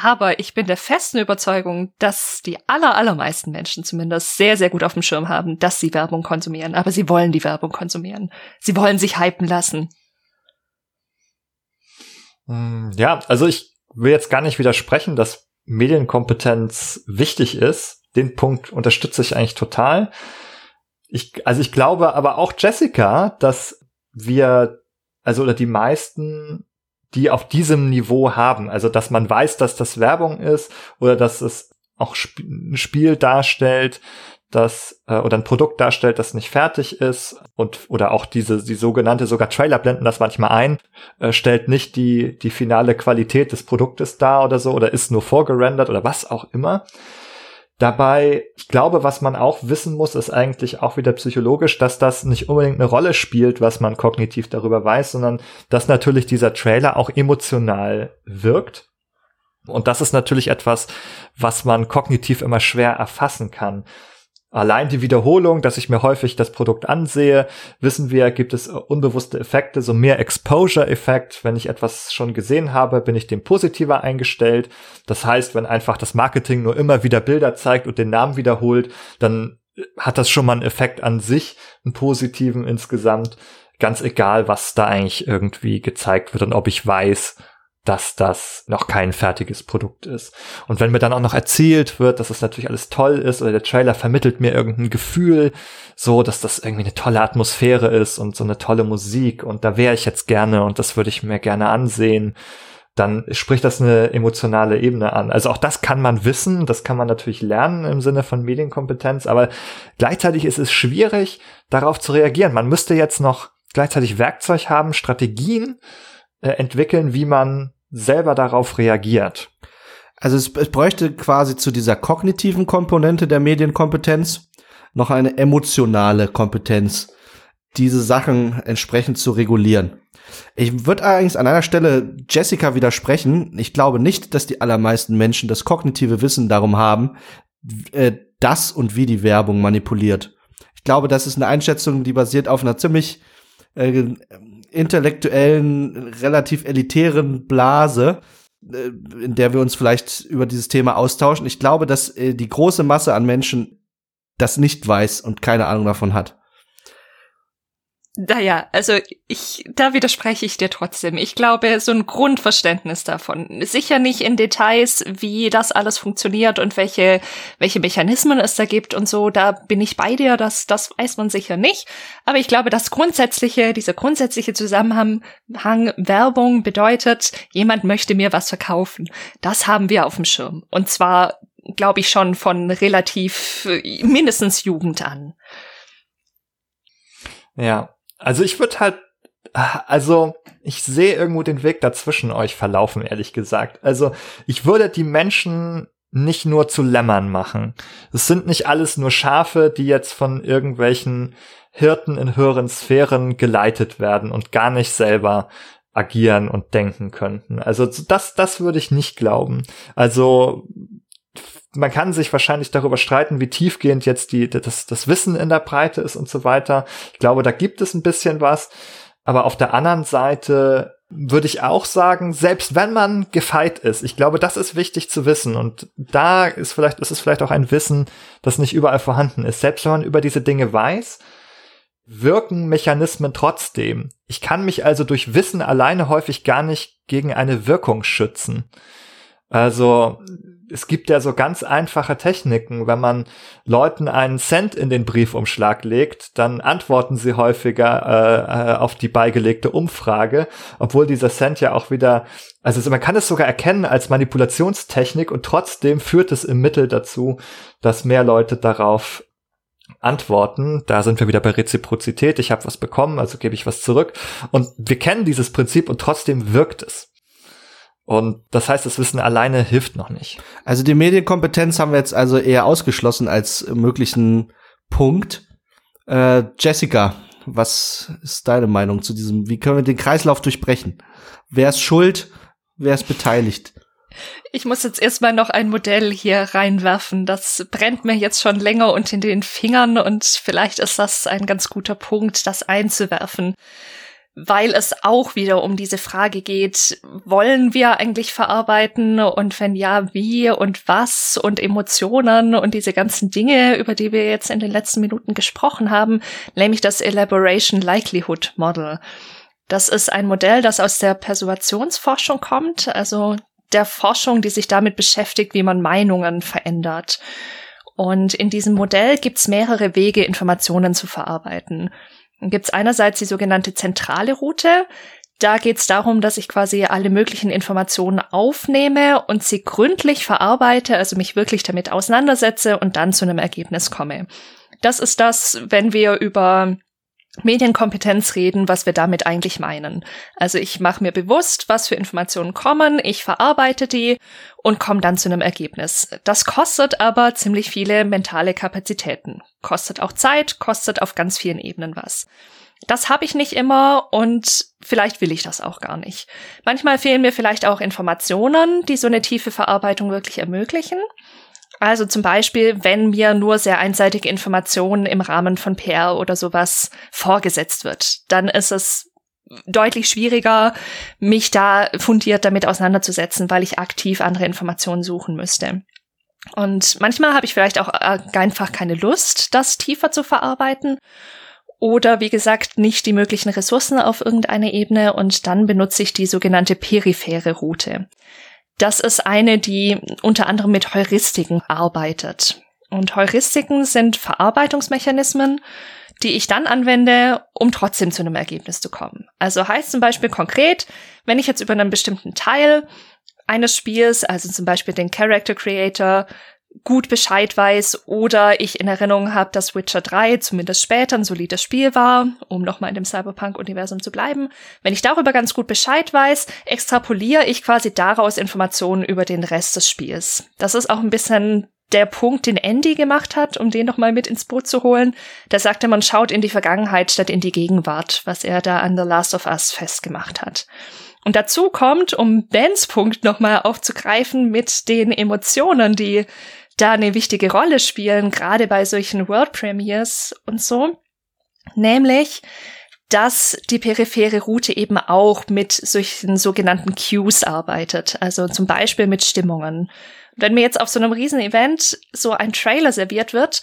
Aber ich bin der festen Überzeugung, dass die aller, allermeisten Menschen zumindest sehr, sehr gut auf dem Schirm haben, dass sie Werbung konsumieren. Aber sie wollen die Werbung konsumieren. Sie wollen sich hypen lassen. Hm, ja, also ich will jetzt gar nicht widersprechen, dass Medienkompetenz wichtig ist. Den Punkt unterstütze ich eigentlich total. Ich, also ich glaube aber auch Jessica, dass wir, also oder die meisten die auf diesem Niveau haben. Also, dass man weiß, dass das Werbung ist oder dass es auch Sp ein Spiel darstellt, das äh, oder ein Produkt darstellt, das nicht fertig ist und oder auch diese die sogenannte sogar Trailer blenden das manchmal ein, äh, stellt nicht die die finale Qualität des Produktes dar oder so oder ist nur vorgerendert oder was auch immer. Dabei, ich glaube, was man auch wissen muss, ist eigentlich auch wieder psychologisch, dass das nicht unbedingt eine Rolle spielt, was man kognitiv darüber weiß, sondern dass natürlich dieser Trailer auch emotional wirkt. Und das ist natürlich etwas, was man kognitiv immer schwer erfassen kann. Allein die Wiederholung, dass ich mir häufig das Produkt ansehe, wissen wir, gibt es unbewusste Effekte, so mehr Exposure-Effekt. Wenn ich etwas schon gesehen habe, bin ich dem positiver eingestellt. Das heißt, wenn einfach das Marketing nur immer wieder Bilder zeigt und den Namen wiederholt, dann hat das schon mal einen Effekt an sich, einen positiven insgesamt. Ganz egal, was da eigentlich irgendwie gezeigt wird und ob ich weiß, dass das noch kein fertiges Produkt ist. Und wenn mir dann auch noch erzählt wird, dass es das natürlich alles toll ist oder der Trailer vermittelt mir irgendein Gefühl, so dass das irgendwie eine tolle Atmosphäre ist und so eine tolle Musik und da wäre ich jetzt gerne und das würde ich mir gerne ansehen, dann spricht das eine emotionale Ebene an. Also auch das kann man wissen, das kann man natürlich lernen im Sinne von Medienkompetenz, aber gleichzeitig ist es schwierig, darauf zu reagieren. Man müsste jetzt noch gleichzeitig Werkzeug haben, Strategien äh, entwickeln, wie man selber darauf reagiert. Also es, es bräuchte quasi zu dieser kognitiven Komponente der Medienkompetenz noch eine emotionale Kompetenz, diese Sachen entsprechend zu regulieren. Ich würde allerdings an einer Stelle Jessica widersprechen. Ich glaube nicht, dass die allermeisten Menschen das kognitive Wissen darum haben, äh, das und wie die Werbung manipuliert. Ich glaube, das ist eine Einschätzung, die basiert auf einer ziemlich äh, intellektuellen, relativ elitären Blase, äh, in der wir uns vielleicht über dieses Thema austauschen. Ich glaube, dass äh, die große Masse an Menschen das nicht weiß und keine Ahnung davon hat. Naja, also ich, da widerspreche ich dir trotzdem. Ich glaube, so ein Grundverständnis davon. Sicher nicht in Details, wie das alles funktioniert und welche, welche Mechanismen es da gibt und so. Da bin ich bei dir, das, das weiß man sicher nicht. Aber ich glaube, das grundsätzliche, dieser grundsätzliche Zusammenhang Werbung bedeutet, jemand möchte mir was verkaufen. Das haben wir auf dem Schirm. Und zwar, glaube ich, schon von relativ mindestens Jugend an. Ja, also ich würde halt, also ich sehe irgendwo den Weg dazwischen euch verlaufen, ehrlich gesagt. Also ich würde die Menschen nicht nur zu Lämmern machen. Es sind nicht alles nur Schafe, die jetzt von irgendwelchen Hirten in höheren Sphären geleitet werden und gar nicht selber agieren und denken könnten. Also das, das würde ich nicht glauben. Also man kann sich wahrscheinlich darüber streiten, wie tiefgehend jetzt die, das, das Wissen in der Breite ist und so weiter. Ich glaube, da gibt es ein bisschen was. Aber auf der anderen Seite würde ich auch sagen, selbst wenn man gefeit ist, ich glaube, das ist wichtig zu wissen. Und da ist vielleicht, ist es vielleicht auch ein Wissen, das nicht überall vorhanden ist. Selbst wenn man über diese Dinge weiß, wirken Mechanismen trotzdem. Ich kann mich also durch Wissen alleine häufig gar nicht gegen eine Wirkung schützen. Also es gibt ja so ganz einfache Techniken. Wenn man Leuten einen Cent in den Briefumschlag legt, dann antworten sie häufiger äh, äh, auf die beigelegte Umfrage, obwohl dieser Cent ja auch wieder, also man kann es sogar erkennen als Manipulationstechnik und trotzdem führt es im Mittel dazu, dass mehr Leute darauf antworten. Da sind wir wieder bei Reziprozität. Ich habe was bekommen, also gebe ich was zurück. Und wir kennen dieses Prinzip und trotzdem wirkt es. Und das heißt, das Wissen alleine hilft noch nicht. Also die Medienkompetenz haben wir jetzt also eher ausgeschlossen als möglichen Punkt. Äh, Jessica, was ist deine Meinung zu diesem? Wie können wir den Kreislauf durchbrechen? Wer ist schuld? Wer ist beteiligt? Ich muss jetzt erstmal noch ein Modell hier reinwerfen. Das brennt mir jetzt schon länger unter den Fingern und vielleicht ist das ein ganz guter Punkt, das einzuwerfen weil es auch wieder um diese Frage geht, wollen wir eigentlich verarbeiten und wenn ja, wie und was und Emotionen und diese ganzen Dinge, über die wir jetzt in den letzten Minuten gesprochen haben, nämlich das Elaboration Likelihood Model. Das ist ein Modell, das aus der Persuasionsforschung kommt, also der Forschung, die sich damit beschäftigt, wie man Meinungen verändert. Und in diesem Modell gibt's mehrere Wege, Informationen zu verarbeiten. Dann gibt es einerseits die sogenannte zentrale Route. Da geht es darum, dass ich quasi alle möglichen Informationen aufnehme und sie gründlich verarbeite, also mich wirklich damit auseinandersetze und dann zu einem Ergebnis komme. Das ist das, wenn wir über Medienkompetenz reden, was wir damit eigentlich meinen. Also ich mache mir bewusst, was für Informationen kommen, ich verarbeite die und komme dann zu einem Ergebnis. Das kostet aber ziemlich viele mentale Kapazitäten. Kostet auch Zeit, kostet auf ganz vielen Ebenen was. Das habe ich nicht immer und vielleicht will ich das auch gar nicht. Manchmal fehlen mir vielleicht auch Informationen, die so eine tiefe Verarbeitung wirklich ermöglichen. Also zum Beispiel, wenn mir nur sehr einseitige Informationen im Rahmen von PR oder sowas vorgesetzt wird, dann ist es deutlich schwieriger, mich da fundiert damit auseinanderzusetzen, weil ich aktiv andere Informationen suchen müsste. Und manchmal habe ich vielleicht auch äh, einfach keine Lust, das tiefer zu verarbeiten oder wie gesagt nicht die möglichen Ressourcen auf irgendeiner Ebene und dann benutze ich die sogenannte periphere Route. Das ist eine, die unter anderem mit Heuristiken arbeitet. Und Heuristiken sind Verarbeitungsmechanismen, die ich dann anwende, um trotzdem zu einem Ergebnis zu kommen. Also heißt zum Beispiel konkret, wenn ich jetzt über einen bestimmten Teil eines Spiels, also zum Beispiel den Character Creator, gut Bescheid weiß oder ich in Erinnerung habe, dass Witcher 3 zumindest später ein solides Spiel war, um nochmal in dem Cyberpunk-Universum zu bleiben. Wenn ich darüber ganz gut Bescheid weiß, extrapoliere ich quasi daraus Informationen über den Rest des Spiels. Das ist auch ein bisschen der Punkt, den Andy gemacht hat, um den nochmal mit ins Boot zu holen. Da sagte man schaut in die Vergangenheit statt in die Gegenwart, was er da an The Last of Us festgemacht hat. Und dazu kommt, um Bens Punkt nochmal aufzugreifen mit den Emotionen, die da eine wichtige Rolle spielen, gerade bei solchen World Premiers und so. Nämlich, dass die periphere Route eben auch mit solchen sogenannten Cues arbeitet, also zum Beispiel mit Stimmungen. Wenn mir jetzt auf so einem Riesen-Event so ein Trailer serviert wird,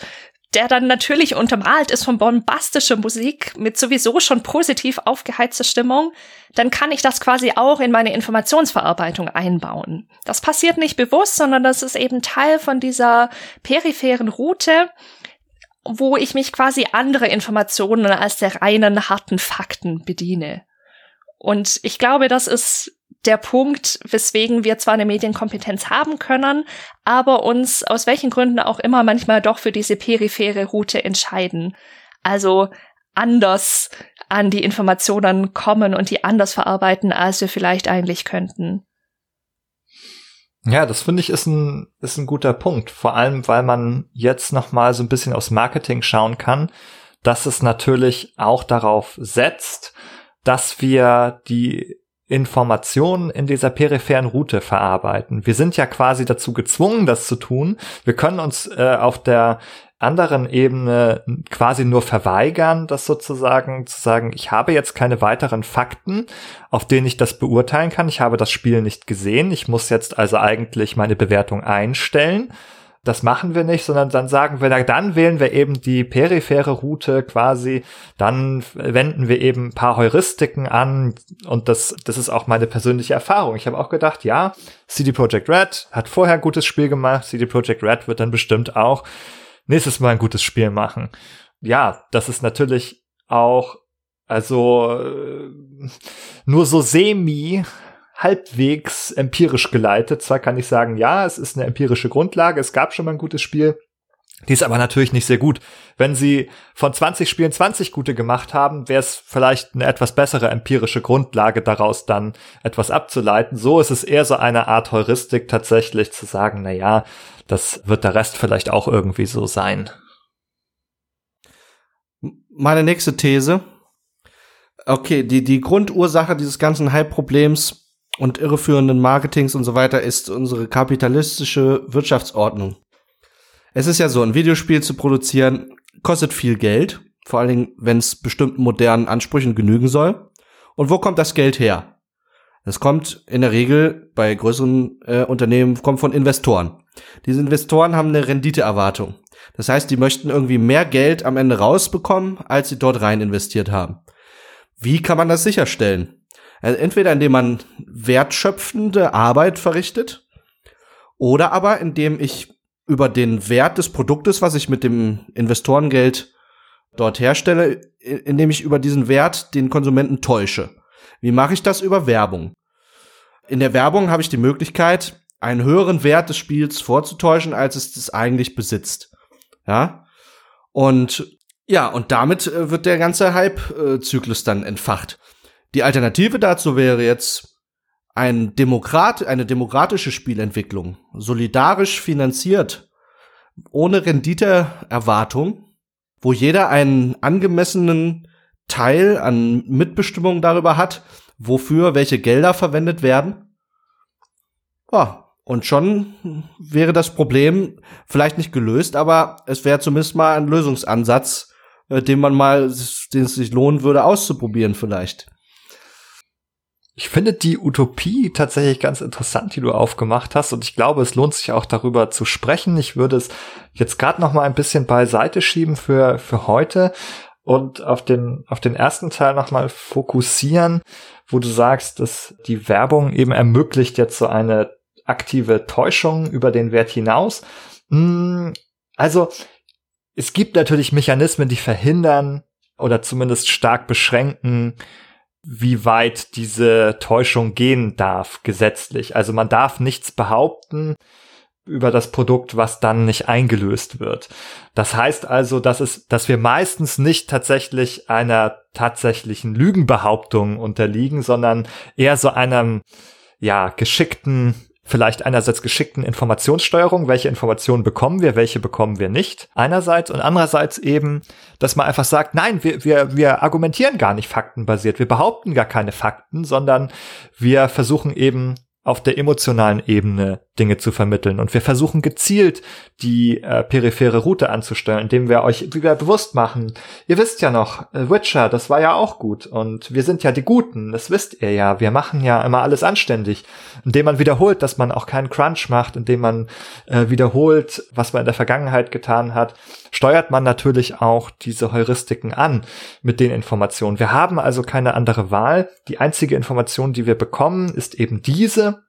der dann natürlich untermalt ist von bombastischer Musik mit sowieso schon positiv aufgeheizter Stimmung, dann kann ich das quasi auch in meine Informationsverarbeitung einbauen. Das passiert nicht bewusst, sondern das ist eben Teil von dieser peripheren Route, wo ich mich quasi andere Informationen als der reinen harten Fakten bediene. Und ich glaube, das ist der Punkt, weswegen wir zwar eine Medienkompetenz haben können, aber uns aus welchen Gründen auch immer manchmal doch für diese periphere Route entscheiden. Also anders an die Informationen kommen und die anders verarbeiten, als wir vielleicht eigentlich könnten. Ja, das finde ich ist ein, ist ein guter Punkt. Vor allem, weil man jetzt noch mal so ein bisschen aufs Marketing schauen kann, dass es natürlich auch darauf setzt, dass wir die Informationen in dieser peripheren Route verarbeiten. Wir sind ja quasi dazu gezwungen, das zu tun. Wir können uns äh, auf der anderen Ebene quasi nur verweigern, das sozusagen zu sagen, ich habe jetzt keine weiteren Fakten, auf denen ich das beurteilen kann. Ich habe das Spiel nicht gesehen. Ich muss jetzt also eigentlich meine Bewertung einstellen das machen wir nicht, sondern dann sagen wir, dann wählen wir eben die periphere Route quasi, dann wenden wir eben ein paar Heuristiken an und das, das ist auch meine persönliche Erfahrung. Ich habe auch gedacht, ja, CD Projekt Red hat vorher ein gutes Spiel gemacht, CD Projekt Red wird dann bestimmt auch nächstes Mal ein gutes Spiel machen. Ja, das ist natürlich auch, also äh, nur so semi halbwegs empirisch geleitet. Zwar kann ich sagen, ja, es ist eine empirische Grundlage, es gab schon mal ein gutes Spiel, die ist aber natürlich nicht sehr gut. Wenn sie von 20 Spielen 20 gute gemacht haben, wäre es vielleicht eine etwas bessere empirische Grundlage daraus dann etwas abzuleiten. So ist es eher so eine Art Heuristik tatsächlich zu sagen, na ja, das wird der Rest vielleicht auch irgendwie so sein. Meine nächste These. Okay, die, die Grundursache dieses ganzen Hype-Problems und irreführenden Marketings und so weiter ist unsere kapitalistische Wirtschaftsordnung. Es ist ja so, ein Videospiel zu produzieren kostet viel Geld, vor allen Dingen, wenn es bestimmten modernen Ansprüchen genügen soll. Und wo kommt das Geld her? Das kommt in der Regel bei größeren äh, Unternehmen kommt von Investoren. Diese Investoren haben eine Renditeerwartung. Das heißt, die möchten irgendwie mehr Geld am Ende rausbekommen, als sie dort rein investiert haben. Wie kann man das sicherstellen? Also entweder indem man wertschöpfende Arbeit verrichtet oder aber indem ich über den Wert des Produktes, was ich mit dem Investorengeld dort herstelle, indem ich über diesen Wert den Konsumenten täusche. Wie mache ich das über Werbung? In der Werbung habe ich die Möglichkeit, einen höheren Wert des Spiels vorzutäuschen, als es das eigentlich besitzt. Ja? Und ja, und damit äh, wird der ganze Hype-Zyklus dann entfacht. Die Alternative dazu wäre jetzt ein Demokrat, eine demokratische Spielentwicklung, solidarisch finanziert, ohne Renditeerwartung, wo jeder einen angemessenen Teil an Mitbestimmung darüber hat, wofür welche Gelder verwendet werden. Ja, und schon wäre das Problem vielleicht nicht gelöst, aber es wäre zumindest mal ein Lösungsansatz, äh, den man mal, den es sich lohnen würde, auszuprobieren vielleicht. Ich finde die Utopie tatsächlich ganz interessant, die du aufgemacht hast. Und ich glaube, es lohnt sich auch darüber zu sprechen. Ich würde es jetzt gerade noch mal ein bisschen beiseite schieben für, für heute und auf den, auf den ersten Teil noch mal fokussieren, wo du sagst, dass die Werbung eben ermöglicht jetzt so eine aktive Täuschung über den Wert hinaus. Hm, also, es gibt natürlich Mechanismen, die verhindern oder zumindest stark beschränken, wie weit diese Täuschung gehen darf gesetzlich. Also man darf nichts behaupten über das Produkt, was dann nicht eingelöst wird. Das heißt also, dass es, dass wir meistens nicht tatsächlich einer tatsächlichen Lügenbehauptung unterliegen, sondern eher so einem ja geschickten vielleicht einerseits geschickten Informationssteuerung, welche Informationen bekommen wir, welche bekommen wir nicht, einerseits und andererseits eben, dass man einfach sagt, nein, wir, wir, wir argumentieren gar nicht faktenbasiert, wir behaupten gar keine Fakten, sondern wir versuchen eben auf der emotionalen Ebene Dinge zu vermitteln. Und wir versuchen gezielt die äh, periphere Route anzusteuern, indem wir euch wieder bewusst machen. Ihr wisst ja noch, äh, Witcher, das war ja auch gut. Und wir sind ja die Guten, das wisst ihr ja. Wir machen ja immer alles anständig. Indem man wiederholt, dass man auch keinen Crunch macht, indem man äh, wiederholt, was man in der Vergangenheit getan hat, steuert man natürlich auch diese Heuristiken an mit den Informationen. Wir haben also keine andere Wahl. Die einzige Information, die wir bekommen, ist eben diese.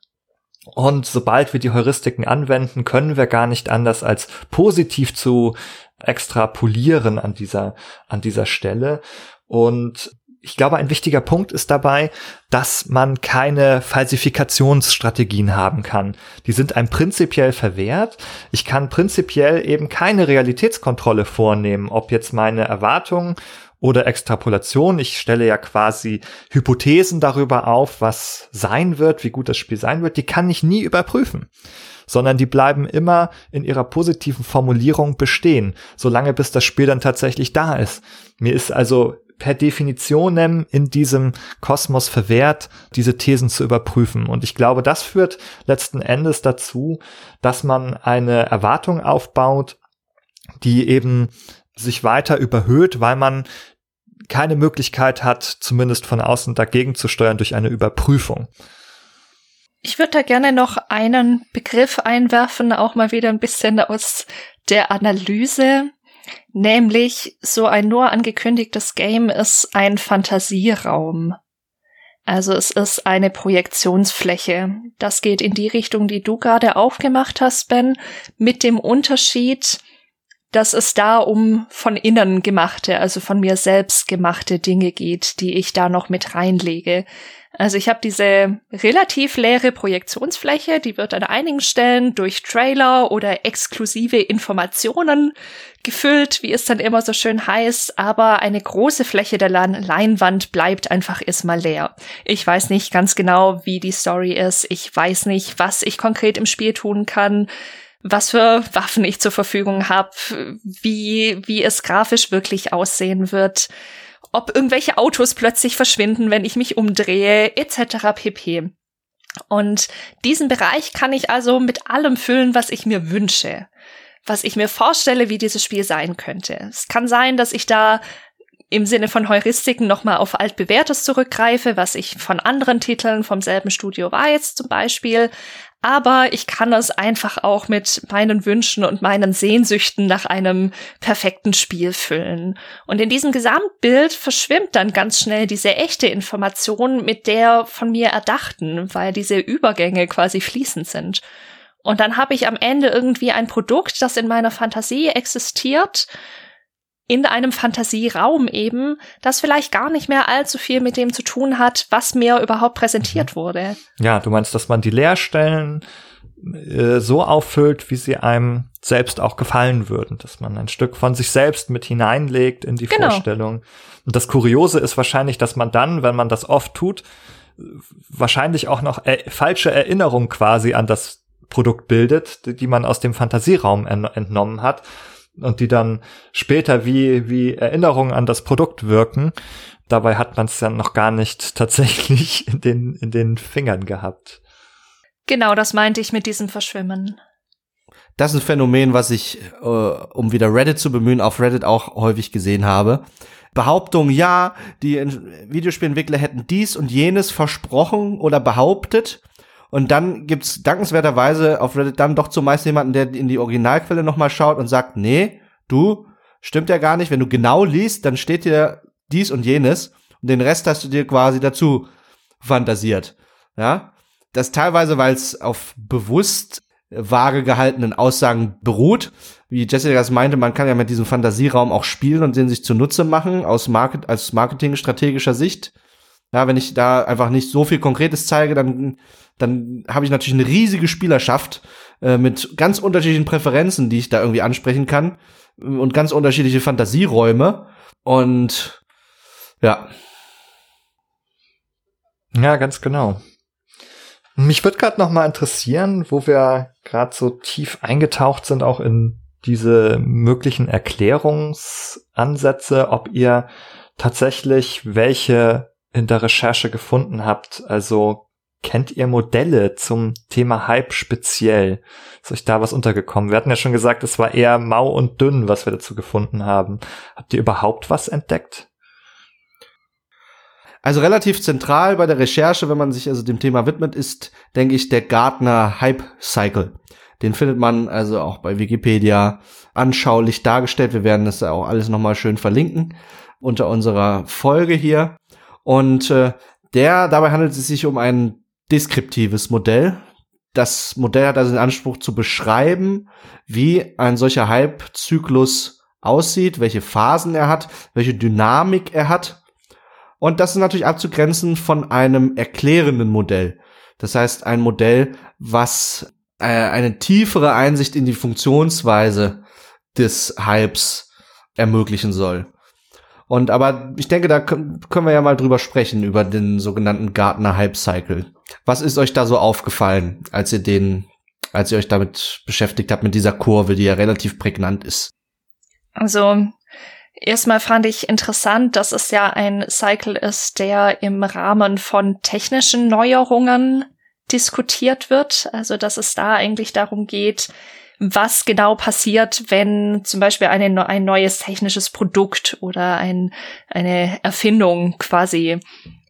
Und sobald wir die Heuristiken anwenden, können wir gar nicht anders als positiv zu extrapolieren an dieser, an dieser Stelle. Und ich glaube, ein wichtiger Punkt ist dabei, dass man keine Falsifikationsstrategien haben kann. Die sind einem prinzipiell verwehrt. Ich kann prinzipiell eben keine Realitätskontrolle vornehmen, ob jetzt meine Erwartungen oder Extrapolation. Ich stelle ja quasi Hypothesen darüber auf, was sein wird, wie gut das Spiel sein wird. Die kann ich nie überprüfen sondern die bleiben immer in ihrer positiven Formulierung bestehen, solange bis das Spiel dann tatsächlich da ist. Mir ist also per Definition in diesem Kosmos verwehrt, diese Thesen zu überprüfen. Und ich glaube, das führt letzten Endes dazu, dass man eine Erwartung aufbaut, die eben sich weiter überhöht, weil man keine Möglichkeit hat, zumindest von außen dagegen zu steuern durch eine Überprüfung. Ich würde da gerne noch einen Begriff einwerfen, auch mal wieder ein bisschen aus der Analyse. Nämlich, so ein nur angekündigtes Game ist ein Fantasieraum. Also es ist eine Projektionsfläche. Das geht in die Richtung, die du gerade aufgemacht hast, Ben, mit dem Unterschied, dass es da um von innen gemachte, also von mir selbst gemachte Dinge geht, die ich da noch mit reinlege. Also ich habe diese relativ leere Projektionsfläche, die wird an einigen Stellen durch Trailer oder exklusive Informationen gefüllt, wie es dann immer so schön heißt, aber eine große Fläche der Leinwand bleibt einfach erstmal leer. Ich weiß nicht ganz genau, wie die Story ist, ich weiß nicht, was ich konkret im Spiel tun kann was für Waffen ich zur Verfügung habe, wie, wie es grafisch wirklich aussehen wird ob irgendwelche Autos plötzlich verschwinden, wenn ich mich umdrehe, etc. pp. Und diesen Bereich kann ich also mit allem füllen, was ich mir wünsche, was ich mir vorstelle, wie dieses Spiel sein könnte. Es kann sein, dass ich da im Sinne von Heuristiken nochmal auf altbewährtes zurückgreife, was ich von anderen Titeln vom selben Studio weiß zum Beispiel aber ich kann es einfach auch mit meinen Wünschen und meinen Sehnsüchten nach einem perfekten Spiel füllen. Und in diesem Gesamtbild verschwimmt dann ganz schnell diese echte Information mit der von mir erdachten, weil diese Übergänge quasi fließend sind. Und dann habe ich am Ende irgendwie ein Produkt, das in meiner Fantasie existiert, in einem Fantasieraum eben, das vielleicht gar nicht mehr allzu viel mit dem zu tun hat, was mir überhaupt präsentiert mhm. wurde. Ja, du meinst, dass man die Leerstellen äh, so auffüllt, wie sie einem selbst auch gefallen würden, dass man ein Stück von sich selbst mit hineinlegt in die genau. Vorstellung. Und das Kuriose ist wahrscheinlich, dass man dann, wenn man das oft tut, wahrscheinlich auch noch äh, falsche Erinnerungen quasi an das Produkt bildet, die, die man aus dem Fantasieraum entnommen hat und die dann später wie, wie Erinnerungen an das Produkt wirken. Dabei hat man es dann noch gar nicht [LAUGHS] tatsächlich in den, in den Fingern gehabt. Genau, das meinte ich mit diesem Verschwimmen. Das ist ein Phänomen, was ich, äh, um wieder Reddit zu bemühen, auf Reddit auch häufig gesehen habe. Behauptung, ja, die Videospielentwickler hätten dies und jenes versprochen oder behauptet. Und dann gibt's dankenswerterweise auf Reddit dann doch zumeist jemanden, der in die Originalquelle nochmal schaut und sagt, nee, du, stimmt ja gar nicht. Wenn du genau liest, dann steht dir dies und jenes. Und den Rest hast du dir quasi dazu fantasiert. Ja. Das teilweise, weil es auf bewusst vage gehaltenen Aussagen beruht. Wie Jessica das meinte, man kann ja mit diesem Fantasieraum auch spielen und den sich zunutze machen aus Market, als Marketing-strategischer Sicht. Ja, wenn ich da einfach nicht so viel Konkretes zeige, dann, dann habe ich natürlich eine riesige Spielerschaft äh, mit ganz unterschiedlichen Präferenzen, die ich da irgendwie ansprechen kann und ganz unterschiedliche Fantasieräume. Und ja. Ja, ganz genau. Mich würde gerade noch mal interessieren, wo wir gerade so tief eingetaucht sind, auch in diese möglichen Erklärungsansätze, ob ihr tatsächlich welche in der Recherche gefunden habt. Also kennt ihr Modelle zum Thema Hype speziell? Ist euch da was untergekommen? Wir hatten ja schon gesagt, es war eher mau und dünn, was wir dazu gefunden haben. Habt ihr überhaupt was entdeckt? Also relativ zentral bei der Recherche, wenn man sich also dem Thema widmet, ist, denke ich, der Gartner Hype Cycle. Den findet man also auch bei Wikipedia anschaulich dargestellt. Wir werden das auch alles nochmal schön verlinken unter unserer Folge hier. Und äh, der, dabei handelt es sich um ein deskriptives Modell. Das Modell hat also den Anspruch zu beschreiben, wie ein solcher Hype-Zyklus aussieht, welche Phasen er hat, welche Dynamik er hat und das ist natürlich abzugrenzen von einem erklärenden Modell. Das heißt, ein Modell, was äh, eine tiefere Einsicht in die Funktionsweise des Hypes ermöglichen soll. Und aber ich denke, da können wir ja mal drüber sprechen, über den sogenannten Gartner Hype Cycle. Was ist euch da so aufgefallen, als ihr den, als ihr euch damit beschäftigt habt, mit dieser Kurve, die ja relativ prägnant ist? Also, Erstmal fand ich interessant, dass es ja ein Cycle ist, der im Rahmen von technischen Neuerungen diskutiert wird. Also, dass es da eigentlich darum geht, was genau passiert, wenn zum Beispiel eine, ein neues technisches Produkt oder ein, eine Erfindung quasi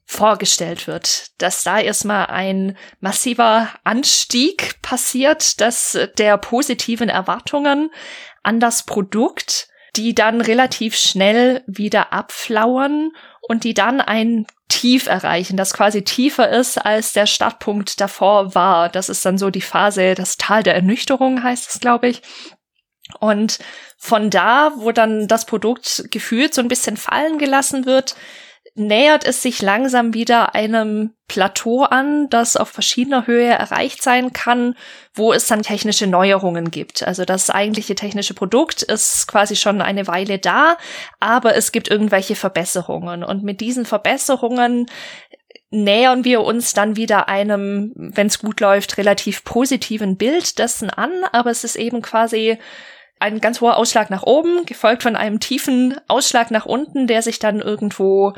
vorgestellt wird, dass da erstmal ein massiver Anstieg passiert, dass der positiven Erwartungen an das Produkt die dann relativ schnell wieder abflauern und die dann ein Tief erreichen, das quasi tiefer ist, als der Startpunkt davor war. Das ist dann so die Phase, das Tal der Ernüchterung heißt es, glaube ich. Und von da, wo dann das Produkt gefühlt so ein bisschen fallen gelassen wird, nähert es sich langsam wieder einem Plateau an, das auf verschiedener Höhe erreicht sein kann, wo es dann technische Neuerungen gibt. Also das eigentliche technische Produkt ist quasi schon eine Weile da, aber es gibt irgendwelche Verbesserungen. Und mit diesen Verbesserungen nähern wir uns dann wieder einem, wenn es gut läuft, relativ positiven Bild dessen an, aber es ist eben quasi ein ganz hoher Ausschlag nach oben, gefolgt von einem tiefen Ausschlag nach unten, der sich dann irgendwo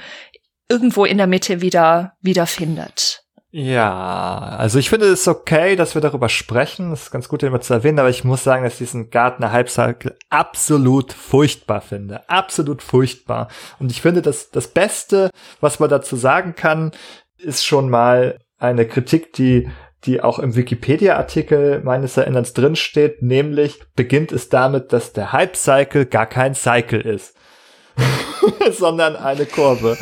irgendwo in der Mitte wieder wiederfindet. Ja, also ich finde es okay, dass wir darüber sprechen. Das ist ganz gut, immer zu erwähnen, aber ich muss sagen, dass ich diesen Gartner Halbcycle absolut furchtbar finde. Absolut furchtbar. Und ich finde, dass das Beste, was man dazu sagen kann, ist schon mal eine Kritik, die die auch im Wikipedia-Artikel meines Erinnerns drinsteht, nämlich beginnt es damit, dass der Hype-Cycle gar kein Cycle ist. [LAUGHS] sondern eine Kurve,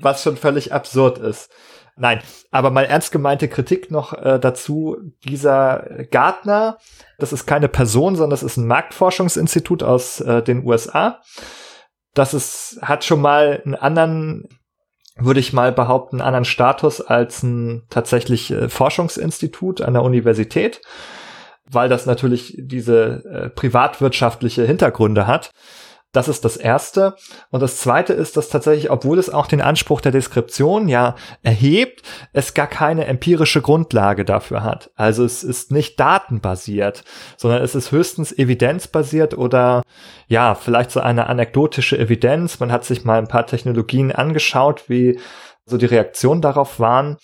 was schon völlig absurd ist. Nein, aber mal ernst gemeinte Kritik noch äh, dazu. Dieser Gartner, das ist keine Person, sondern das ist ein Marktforschungsinstitut aus äh, den USA. das ist, hat schon mal einen anderen, würde ich mal behaupten, einen anderen Status als ein tatsächlich äh, Forschungsinstitut an der Universität, weil das natürlich diese äh, privatwirtschaftliche Hintergründe hat. Das ist das Erste. Und das Zweite ist, dass tatsächlich, obwohl es auch den Anspruch der Deskription ja erhebt, es gar keine empirische Grundlage dafür hat. Also es ist nicht datenbasiert, sondern es ist höchstens evidenzbasiert oder ja, vielleicht so eine anekdotische Evidenz. Man hat sich mal ein paar Technologien angeschaut, wie so die Reaktionen darauf waren.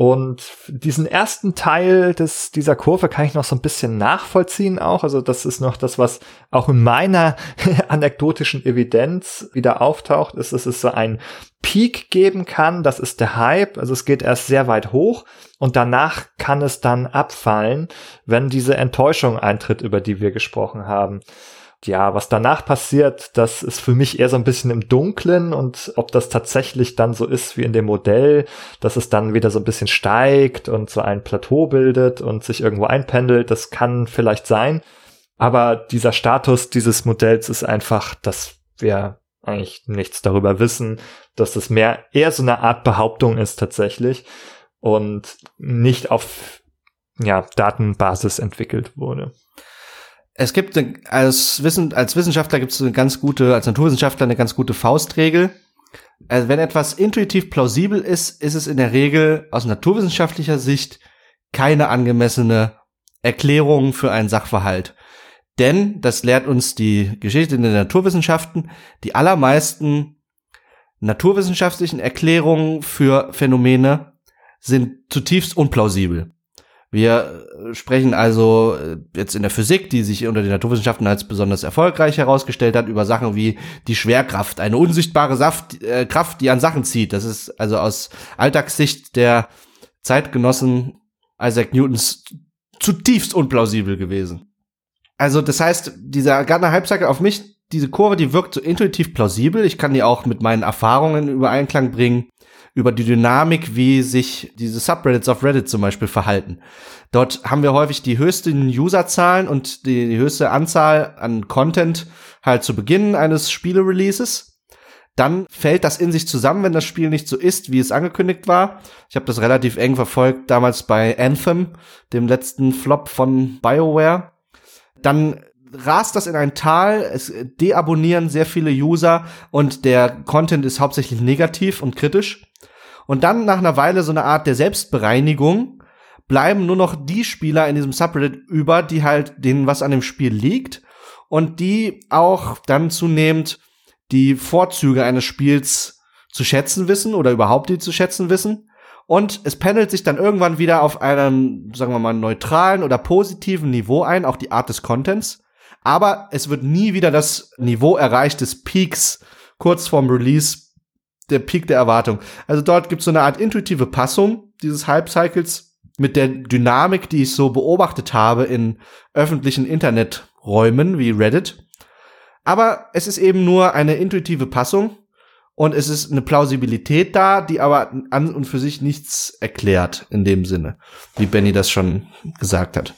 Und diesen ersten Teil des, dieser Kurve kann ich noch so ein bisschen nachvollziehen auch. Also das ist noch das, was auch in meiner [LAUGHS] anekdotischen Evidenz wieder auftaucht, ist, dass es so ein Peak geben kann. Das ist der Hype. Also es geht erst sehr weit hoch und danach kann es dann abfallen, wenn diese Enttäuschung eintritt, über die wir gesprochen haben ja, was danach passiert, das ist für mich eher so ein bisschen im Dunklen und ob das tatsächlich dann so ist wie in dem Modell, dass es dann wieder so ein bisschen steigt und so ein Plateau bildet und sich irgendwo einpendelt, das kann vielleicht sein. Aber dieser Status dieses Modells ist einfach, dass wir eigentlich nichts darüber wissen, dass es mehr eher so eine Art Behauptung ist tatsächlich und nicht auf ja, Datenbasis entwickelt wurde. Es gibt als, Wissen, als Wissenschaftler gibt es eine ganz gute, als Naturwissenschaftler eine ganz gute Faustregel. Also wenn etwas intuitiv plausibel ist, ist es in der Regel aus naturwissenschaftlicher Sicht keine angemessene Erklärung für einen Sachverhalt. Denn, das lehrt uns die Geschichte in den Naturwissenschaften, die allermeisten naturwissenschaftlichen Erklärungen für Phänomene sind zutiefst unplausibel. Wir äh, sprechen also äh, jetzt in der Physik, die sich unter den Naturwissenschaften als besonders erfolgreich herausgestellt hat, über Sachen wie die Schwerkraft, eine unsichtbare Saft, äh, Kraft, die an Sachen zieht. Das ist also aus Alltagssicht der Zeitgenossen Isaac Newtons zutiefst unplausibel gewesen. Also das heißt, dieser Gardner Hype auf mich, diese Kurve, die wirkt so intuitiv plausibel. Ich kann die auch mit meinen Erfahrungen über Einklang bringen über die Dynamik, wie sich diese Subreddits auf Reddit zum Beispiel verhalten. Dort haben wir häufig die höchsten Userzahlen und die, die höchste Anzahl an Content halt zu Beginn eines Spiele-Releases. Dann fällt das in sich zusammen, wenn das Spiel nicht so ist, wie es angekündigt war. Ich habe das relativ eng verfolgt damals bei Anthem, dem letzten Flop von BioWare. Dann rast das in ein Tal, es deabonnieren sehr viele User und der Content ist hauptsächlich negativ und kritisch. Und dann nach einer Weile so eine Art der Selbstbereinigung bleiben nur noch die Spieler in diesem Subreddit über, die halt denen was an dem Spiel liegt und die auch dann zunehmend die Vorzüge eines Spiels zu schätzen wissen oder überhaupt die zu schätzen wissen. Und es pendelt sich dann irgendwann wieder auf einem, sagen wir mal, neutralen oder positiven Niveau ein, auch die Art des Contents. Aber es wird nie wieder das Niveau erreicht des Peaks kurz vorm Release der Peak der Erwartung. Also dort gibt es so eine Art intuitive Passung dieses Hype-Cycles mit der Dynamik, die ich so beobachtet habe in öffentlichen Interneträumen wie Reddit. Aber es ist eben nur eine intuitive Passung und es ist eine Plausibilität da, die aber an und für sich nichts erklärt in dem Sinne, wie Benny das schon gesagt hat.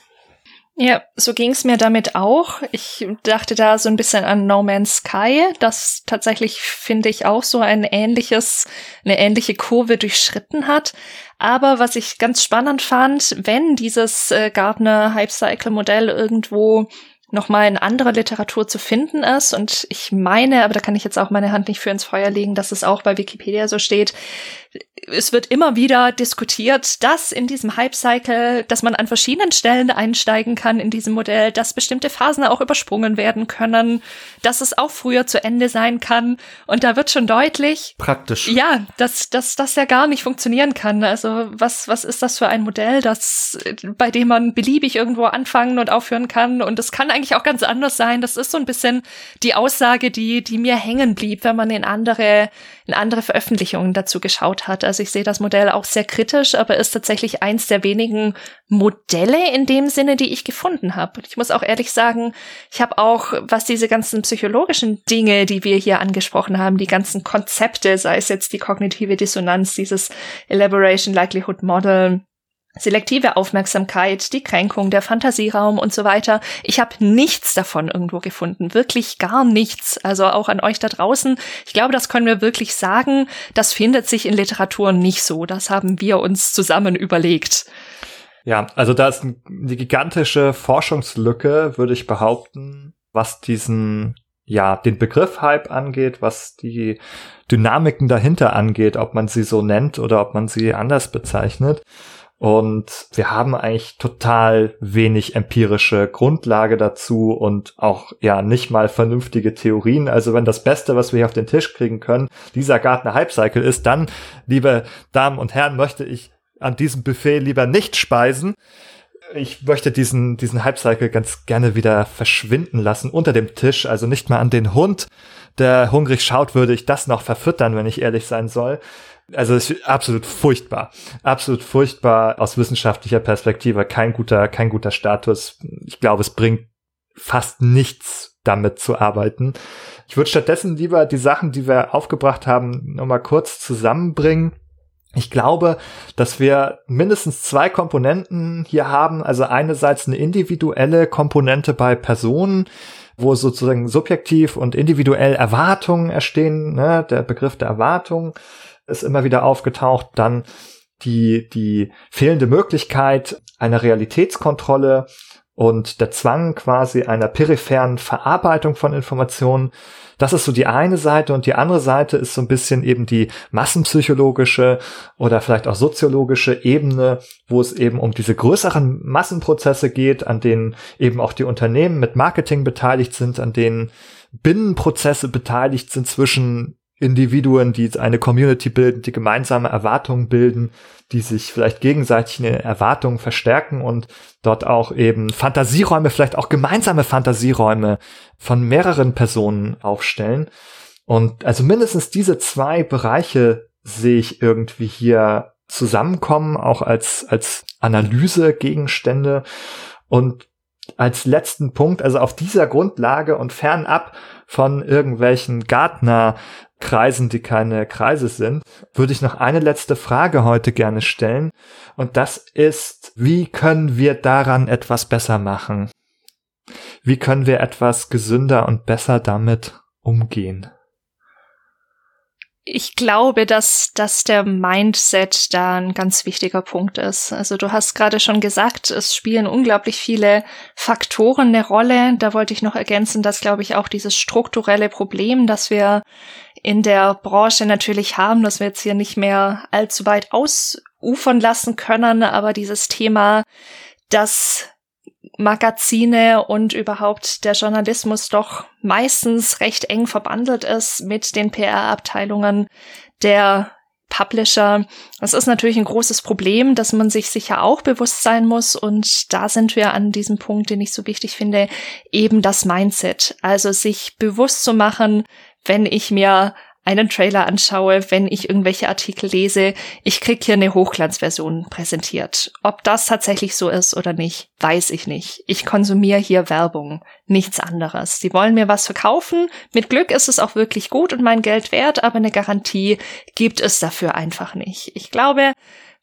Ja, so ging's mir damit auch. Ich dachte da so ein bisschen an No Man's Sky, das tatsächlich, finde ich, auch so ein ähnliches, eine ähnliche Kurve durchschritten hat. Aber was ich ganz spannend fand, wenn dieses äh, Gardner Hype Cycle Modell irgendwo nochmal in anderer Literatur zu finden ist. Und ich meine, aber da kann ich jetzt auch meine Hand nicht für ins Feuer legen, dass es auch bei Wikipedia so steht, es wird immer wieder diskutiert, dass in diesem Hype-Cycle, dass man an verschiedenen Stellen einsteigen kann in diesem Modell, dass bestimmte Phasen auch übersprungen werden können, dass es auch früher zu Ende sein kann. Und da wird schon deutlich. Praktisch. Ja, dass, dass das ja gar nicht funktionieren kann. Also was, was ist das für ein Modell, das, bei dem man beliebig irgendwo anfangen und aufhören kann? Und es kann eigentlich auch ganz anders sein. Das ist so ein bisschen die Aussage, die, die mir hängen blieb, wenn man in andere, in andere Veröffentlichungen dazu geschaut hat. Also ich sehe das Modell auch sehr kritisch, aber ist tatsächlich eins der wenigen Modelle in dem Sinne, die ich gefunden habe. Ich muss auch ehrlich sagen, ich habe auch, was diese ganzen psychologischen Dinge, die wir hier angesprochen haben, die ganzen Konzepte, sei es jetzt die kognitive Dissonanz, dieses Elaboration Likelihood Model, selektive Aufmerksamkeit, die Kränkung, der Fantasieraum und so weiter. Ich habe nichts davon irgendwo gefunden, wirklich gar nichts. Also auch an euch da draußen. Ich glaube, das können wir wirklich sagen. Das findet sich in Literatur nicht so. Das haben wir uns zusammen überlegt. Ja, also da ist eine gigantische Forschungslücke, würde ich behaupten, was diesen ja, den Begriff Hype angeht, was die Dynamiken dahinter angeht, ob man sie so nennt oder ob man sie anders bezeichnet. Und wir haben eigentlich total wenig empirische Grundlage dazu und auch ja nicht mal vernünftige Theorien. Also wenn das Beste, was wir hier auf den Tisch kriegen können, dieser Gartner Hype Cycle ist, dann, liebe Damen und Herren, möchte ich an diesem Buffet lieber nicht speisen. Ich möchte diesen, diesen Hype Cycle ganz gerne wieder verschwinden lassen unter dem Tisch, also nicht mal an den Hund, der hungrig schaut, würde ich das noch verfüttern, wenn ich ehrlich sein soll. Also ist absolut furchtbar. Absolut furchtbar aus wissenschaftlicher Perspektive. Kein guter, kein guter Status. Ich glaube, es bringt fast nichts damit zu arbeiten. Ich würde stattdessen lieber die Sachen, die wir aufgebracht haben, nochmal kurz zusammenbringen. Ich glaube, dass wir mindestens zwei Komponenten hier haben. Also einerseits eine individuelle Komponente bei Personen, wo sozusagen subjektiv und individuell Erwartungen erstehen, ne? der Begriff der Erwartung ist immer wieder aufgetaucht. Dann die, die fehlende Möglichkeit einer Realitätskontrolle und der Zwang quasi einer peripheren Verarbeitung von Informationen. Das ist so die eine Seite und die andere Seite ist so ein bisschen eben die massenpsychologische oder vielleicht auch soziologische Ebene, wo es eben um diese größeren Massenprozesse geht, an denen eben auch die Unternehmen mit Marketing beteiligt sind, an denen Binnenprozesse beteiligt sind zwischen Individuen, die eine Community bilden, die gemeinsame Erwartungen bilden, die sich vielleicht gegenseitig in Erwartungen verstärken und dort auch eben Fantasieräume, vielleicht auch gemeinsame Fantasieräume von mehreren Personen aufstellen. Und also mindestens diese zwei Bereiche sehe ich irgendwie hier zusammenkommen, auch als, als Analysegegenstände. Und als letzten Punkt, also auf dieser Grundlage und fernab von irgendwelchen Gartner Kreisen, die keine Kreise sind, würde ich noch eine letzte Frage heute gerne stellen. Und das ist, wie können wir daran etwas besser machen? Wie können wir etwas gesünder und besser damit umgehen? ich glaube, dass, dass der Mindset da ein ganz wichtiger Punkt ist. Also du hast gerade schon gesagt, es spielen unglaublich viele Faktoren eine Rolle. Da wollte ich noch ergänzen, dass, glaube ich, auch dieses strukturelle Problem, das wir in der Branche natürlich haben, dass wir jetzt hier nicht mehr allzu weit ausufern lassen können, aber dieses Thema, dass Magazine und überhaupt der Journalismus doch meistens recht eng verbandelt ist mit den PR-Abteilungen der Publisher. Das ist natürlich ein großes Problem, dass man sich sicher auch bewusst sein muss. Und da sind wir an diesem Punkt, den ich so wichtig finde, eben das Mindset. Also sich bewusst zu machen, wenn ich mir einen Trailer anschaue, wenn ich irgendwelche Artikel lese, ich krieg hier eine Hochglanzversion präsentiert. Ob das tatsächlich so ist oder nicht, weiß ich nicht. Ich konsumiere hier Werbung, nichts anderes. Die wollen mir was verkaufen. Mit Glück ist es auch wirklich gut und mein Geld wert, aber eine Garantie gibt es dafür einfach nicht. Ich glaube,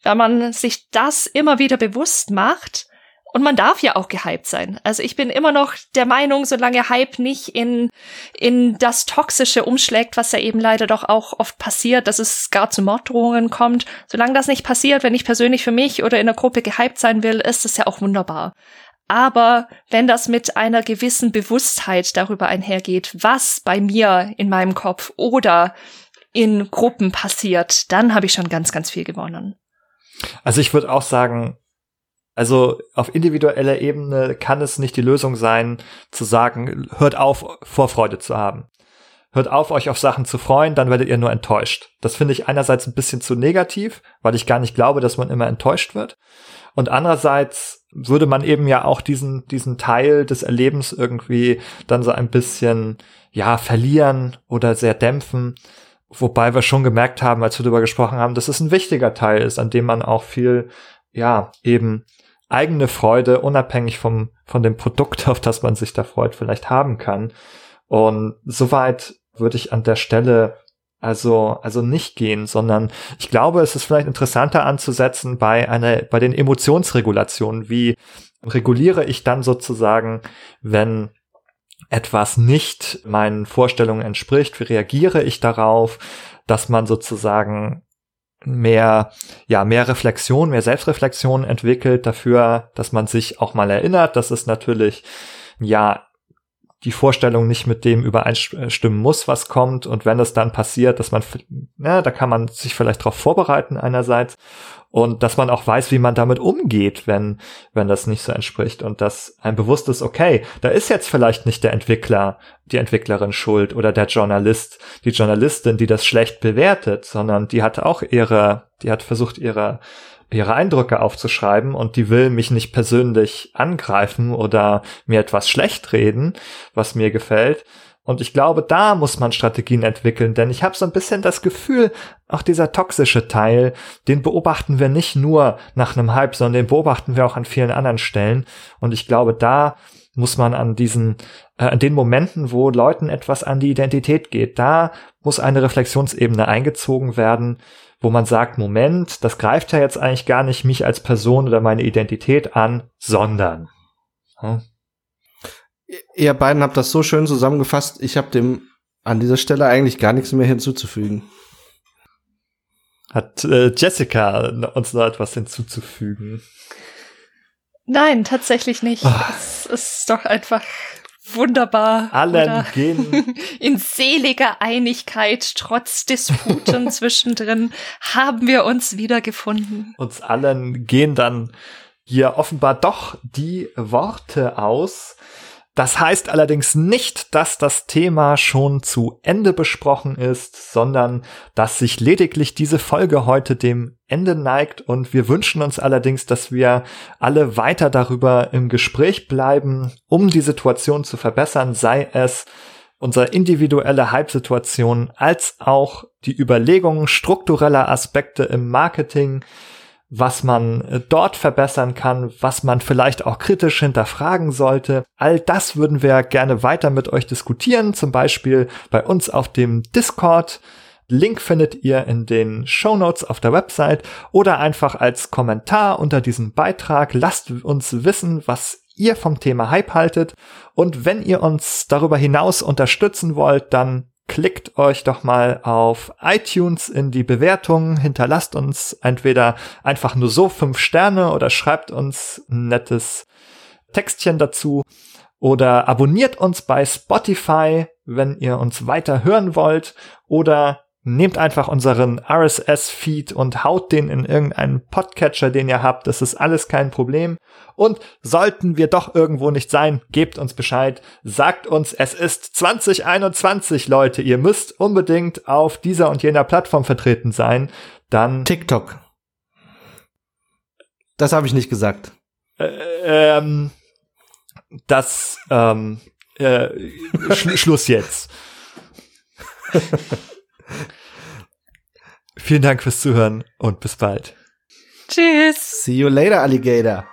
wenn man sich das immer wieder bewusst macht, und man darf ja auch gehypt sein. Also ich bin immer noch der Meinung, solange Hype nicht in, in das Toxische umschlägt, was ja eben leider doch auch oft passiert, dass es gar zu Morddrohungen kommt, solange das nicht passiert, wenn ich persönlich für mich oder in der Gruppe gehypt sein will, ist es ja auch wunderbar. Aber wenn das mit einer gewissen Bewusstheit darüber einhergeht, was bei mir in meinem Kopf oder in Gruppen passiert, dann habe ich schon ganz, ganz viel gewonnen. Also ich würde auch sagen, also auf individueller Ebene kann es nicht die Lösung sein, zu sagen, hört auf, Vorfreude zu haben. Hört auf, euch auf Sachen zu freuen, dann werdet ihr nur enttäuscht. Das finde ich einerseits ein bisschen zu negativ, weil ich gar nicht glaube, dass man immer enttäuscht wird. Und andererseits würde man eben ja auch diesen, diesen Teil des Erlebens irgendwie dann so ein bisschen, ja, verlieren oder sehr dämpfen. Wobei wir schon gemerkt haben, als wir darüber gesprochen haben, dass es ein wichtiger Teil ist, an dem man auch viel, ja, eben eigene Freude, unabhängig vom, von dem Produkt, [LAUGHS] auf das man sich da freut, vielleicht haben kann. Und soweit würde ich an der Stelle Also, also nicht gehen, sondern ich glaube, es ist vielleicht interessanter anzusetzen bei einer, bei den Emotionsregulationen. Wie reguliere ich dann sozusagen, wenn etwas nicht meinen Vorstellungen entspricht? Wie reagiere ich darauf, dass man sozusagen mehr, ja, mehr Reflexion, mehr Selbstreflexion entwickelt dafür, dass man sich auch mal erinnert, dass es natürlich, ja, die Vorstellung nicht mit dem übereinstimmen muss, was kommt. Und wenn es dann passiert, dass man, ja, da kann man sich vielleicht darauf vorbereiten einerseits und dass man auch weiß, wie man damit umgeht, wenn, wenn das nicht so entspricht und dass ein bewusstes, okay, da ist jetzt vielleicht nicht der Entwickler, die Entwicklerin schuld oder der Journalist, die Journalistin, die das schlecht bewertet, sondern die hat auch ihre, die hat versucht, ihre ihre Eindrücke aufzuschreiben und die will mich nicht persönlich angreifen oder mir etwas schlecht reden, was mir gefällt. Und ich glaube, da muss man Strategien entwickeln, denn ich habe so ein bisschen das Gefühl, auch dieser toxische Teil, den beobachten wir nicht nur nach einem Hype, sondern den beobachten wir auch an vielen anderen Stellen. Und ich glaube, da muss man an diesen, äh, an den Momenten, wo Leuten etwas an die Identität geht, da muss eine Reflexionsebene eingezogen werden, wo man sagt, Moment, das greift ja jetzt eigentlich gar nicht mich als Person oder meine Identität an, sondern. Hm? Ihr beiden habt das so schön zusammengefasst, ich habe dem an dieser Stelle eigentlich gar nichts mehr hinzuzufügen. Hat äh, Jessica uns noch etwas hinzuzufügen? Nein, tatsächlich nicht. Oh. Es ist doch einfach wunderbar. Allen gehen. [LAUGHS] In seliger Einigkeit, trotz Disputen [LAUGHS] zwischendrin, haben wir uns wiedergefunden. Uns allen gehen dann hier offenbar doch die Worte aus. Das heißt allerdings nicht, dass das Thema schon zu Ende besprochen ist, sondern dass sich lediglich diese Folge heute dem Ende neigt. Und wir wünschen uns allerdings, dass wir alle weiter darüber im Gespräch bleiben, um die Situation zu verbessern, sei es unsere individuelle Hype-Situation als auch die Überlegungen struktureller Aspekte im Marketing, was man äh, dort verbessern kann, was man vielleicht auch kritisch hinterfragen sollte. All das würden wir gerne weiter mit euch diskutieren, zum Beispiel bei uns auf dem Discord. Link findet ihr in den Show Notes auf der Website oder einfach als Kommentar unter diesem Beitrag. Lasst uns wissen, was ihr vom Thema Hype haltet. Und wenn ihr uns darüber hinaus unterstützen wollt, dann klickt euch doch mal auf iTunes in die Bewertungen, hinterlasst uns entweder einfach nur so fünf Sterne oder schreibt uns ein nettes Textchen dazu oder abonniert uns bei Spotify, wenn ihr uns weiter hören wollt oder Nehmt einfach unseren RSS-Feed und haut den in irgendeinen Podcatcher, den ihr habt. Das ist alles kein Problem. Und sollten wir doch irgendwo nicht sein, gebt uns Bescheid. Sagt uns, es ist 2021, Leute. Ihr müsst unbedingt auf dieser und jener Plattform vertreten sein. Dann TikTok. Das habe ich nicht gesagt. Äh, ähm, das ähm, äh, Sch Schluss jetzt. [LAUGHS] [LAUGHS] Vielen Dank fürs Zuhören und bis bald. Tschüss. See you later, Alligator.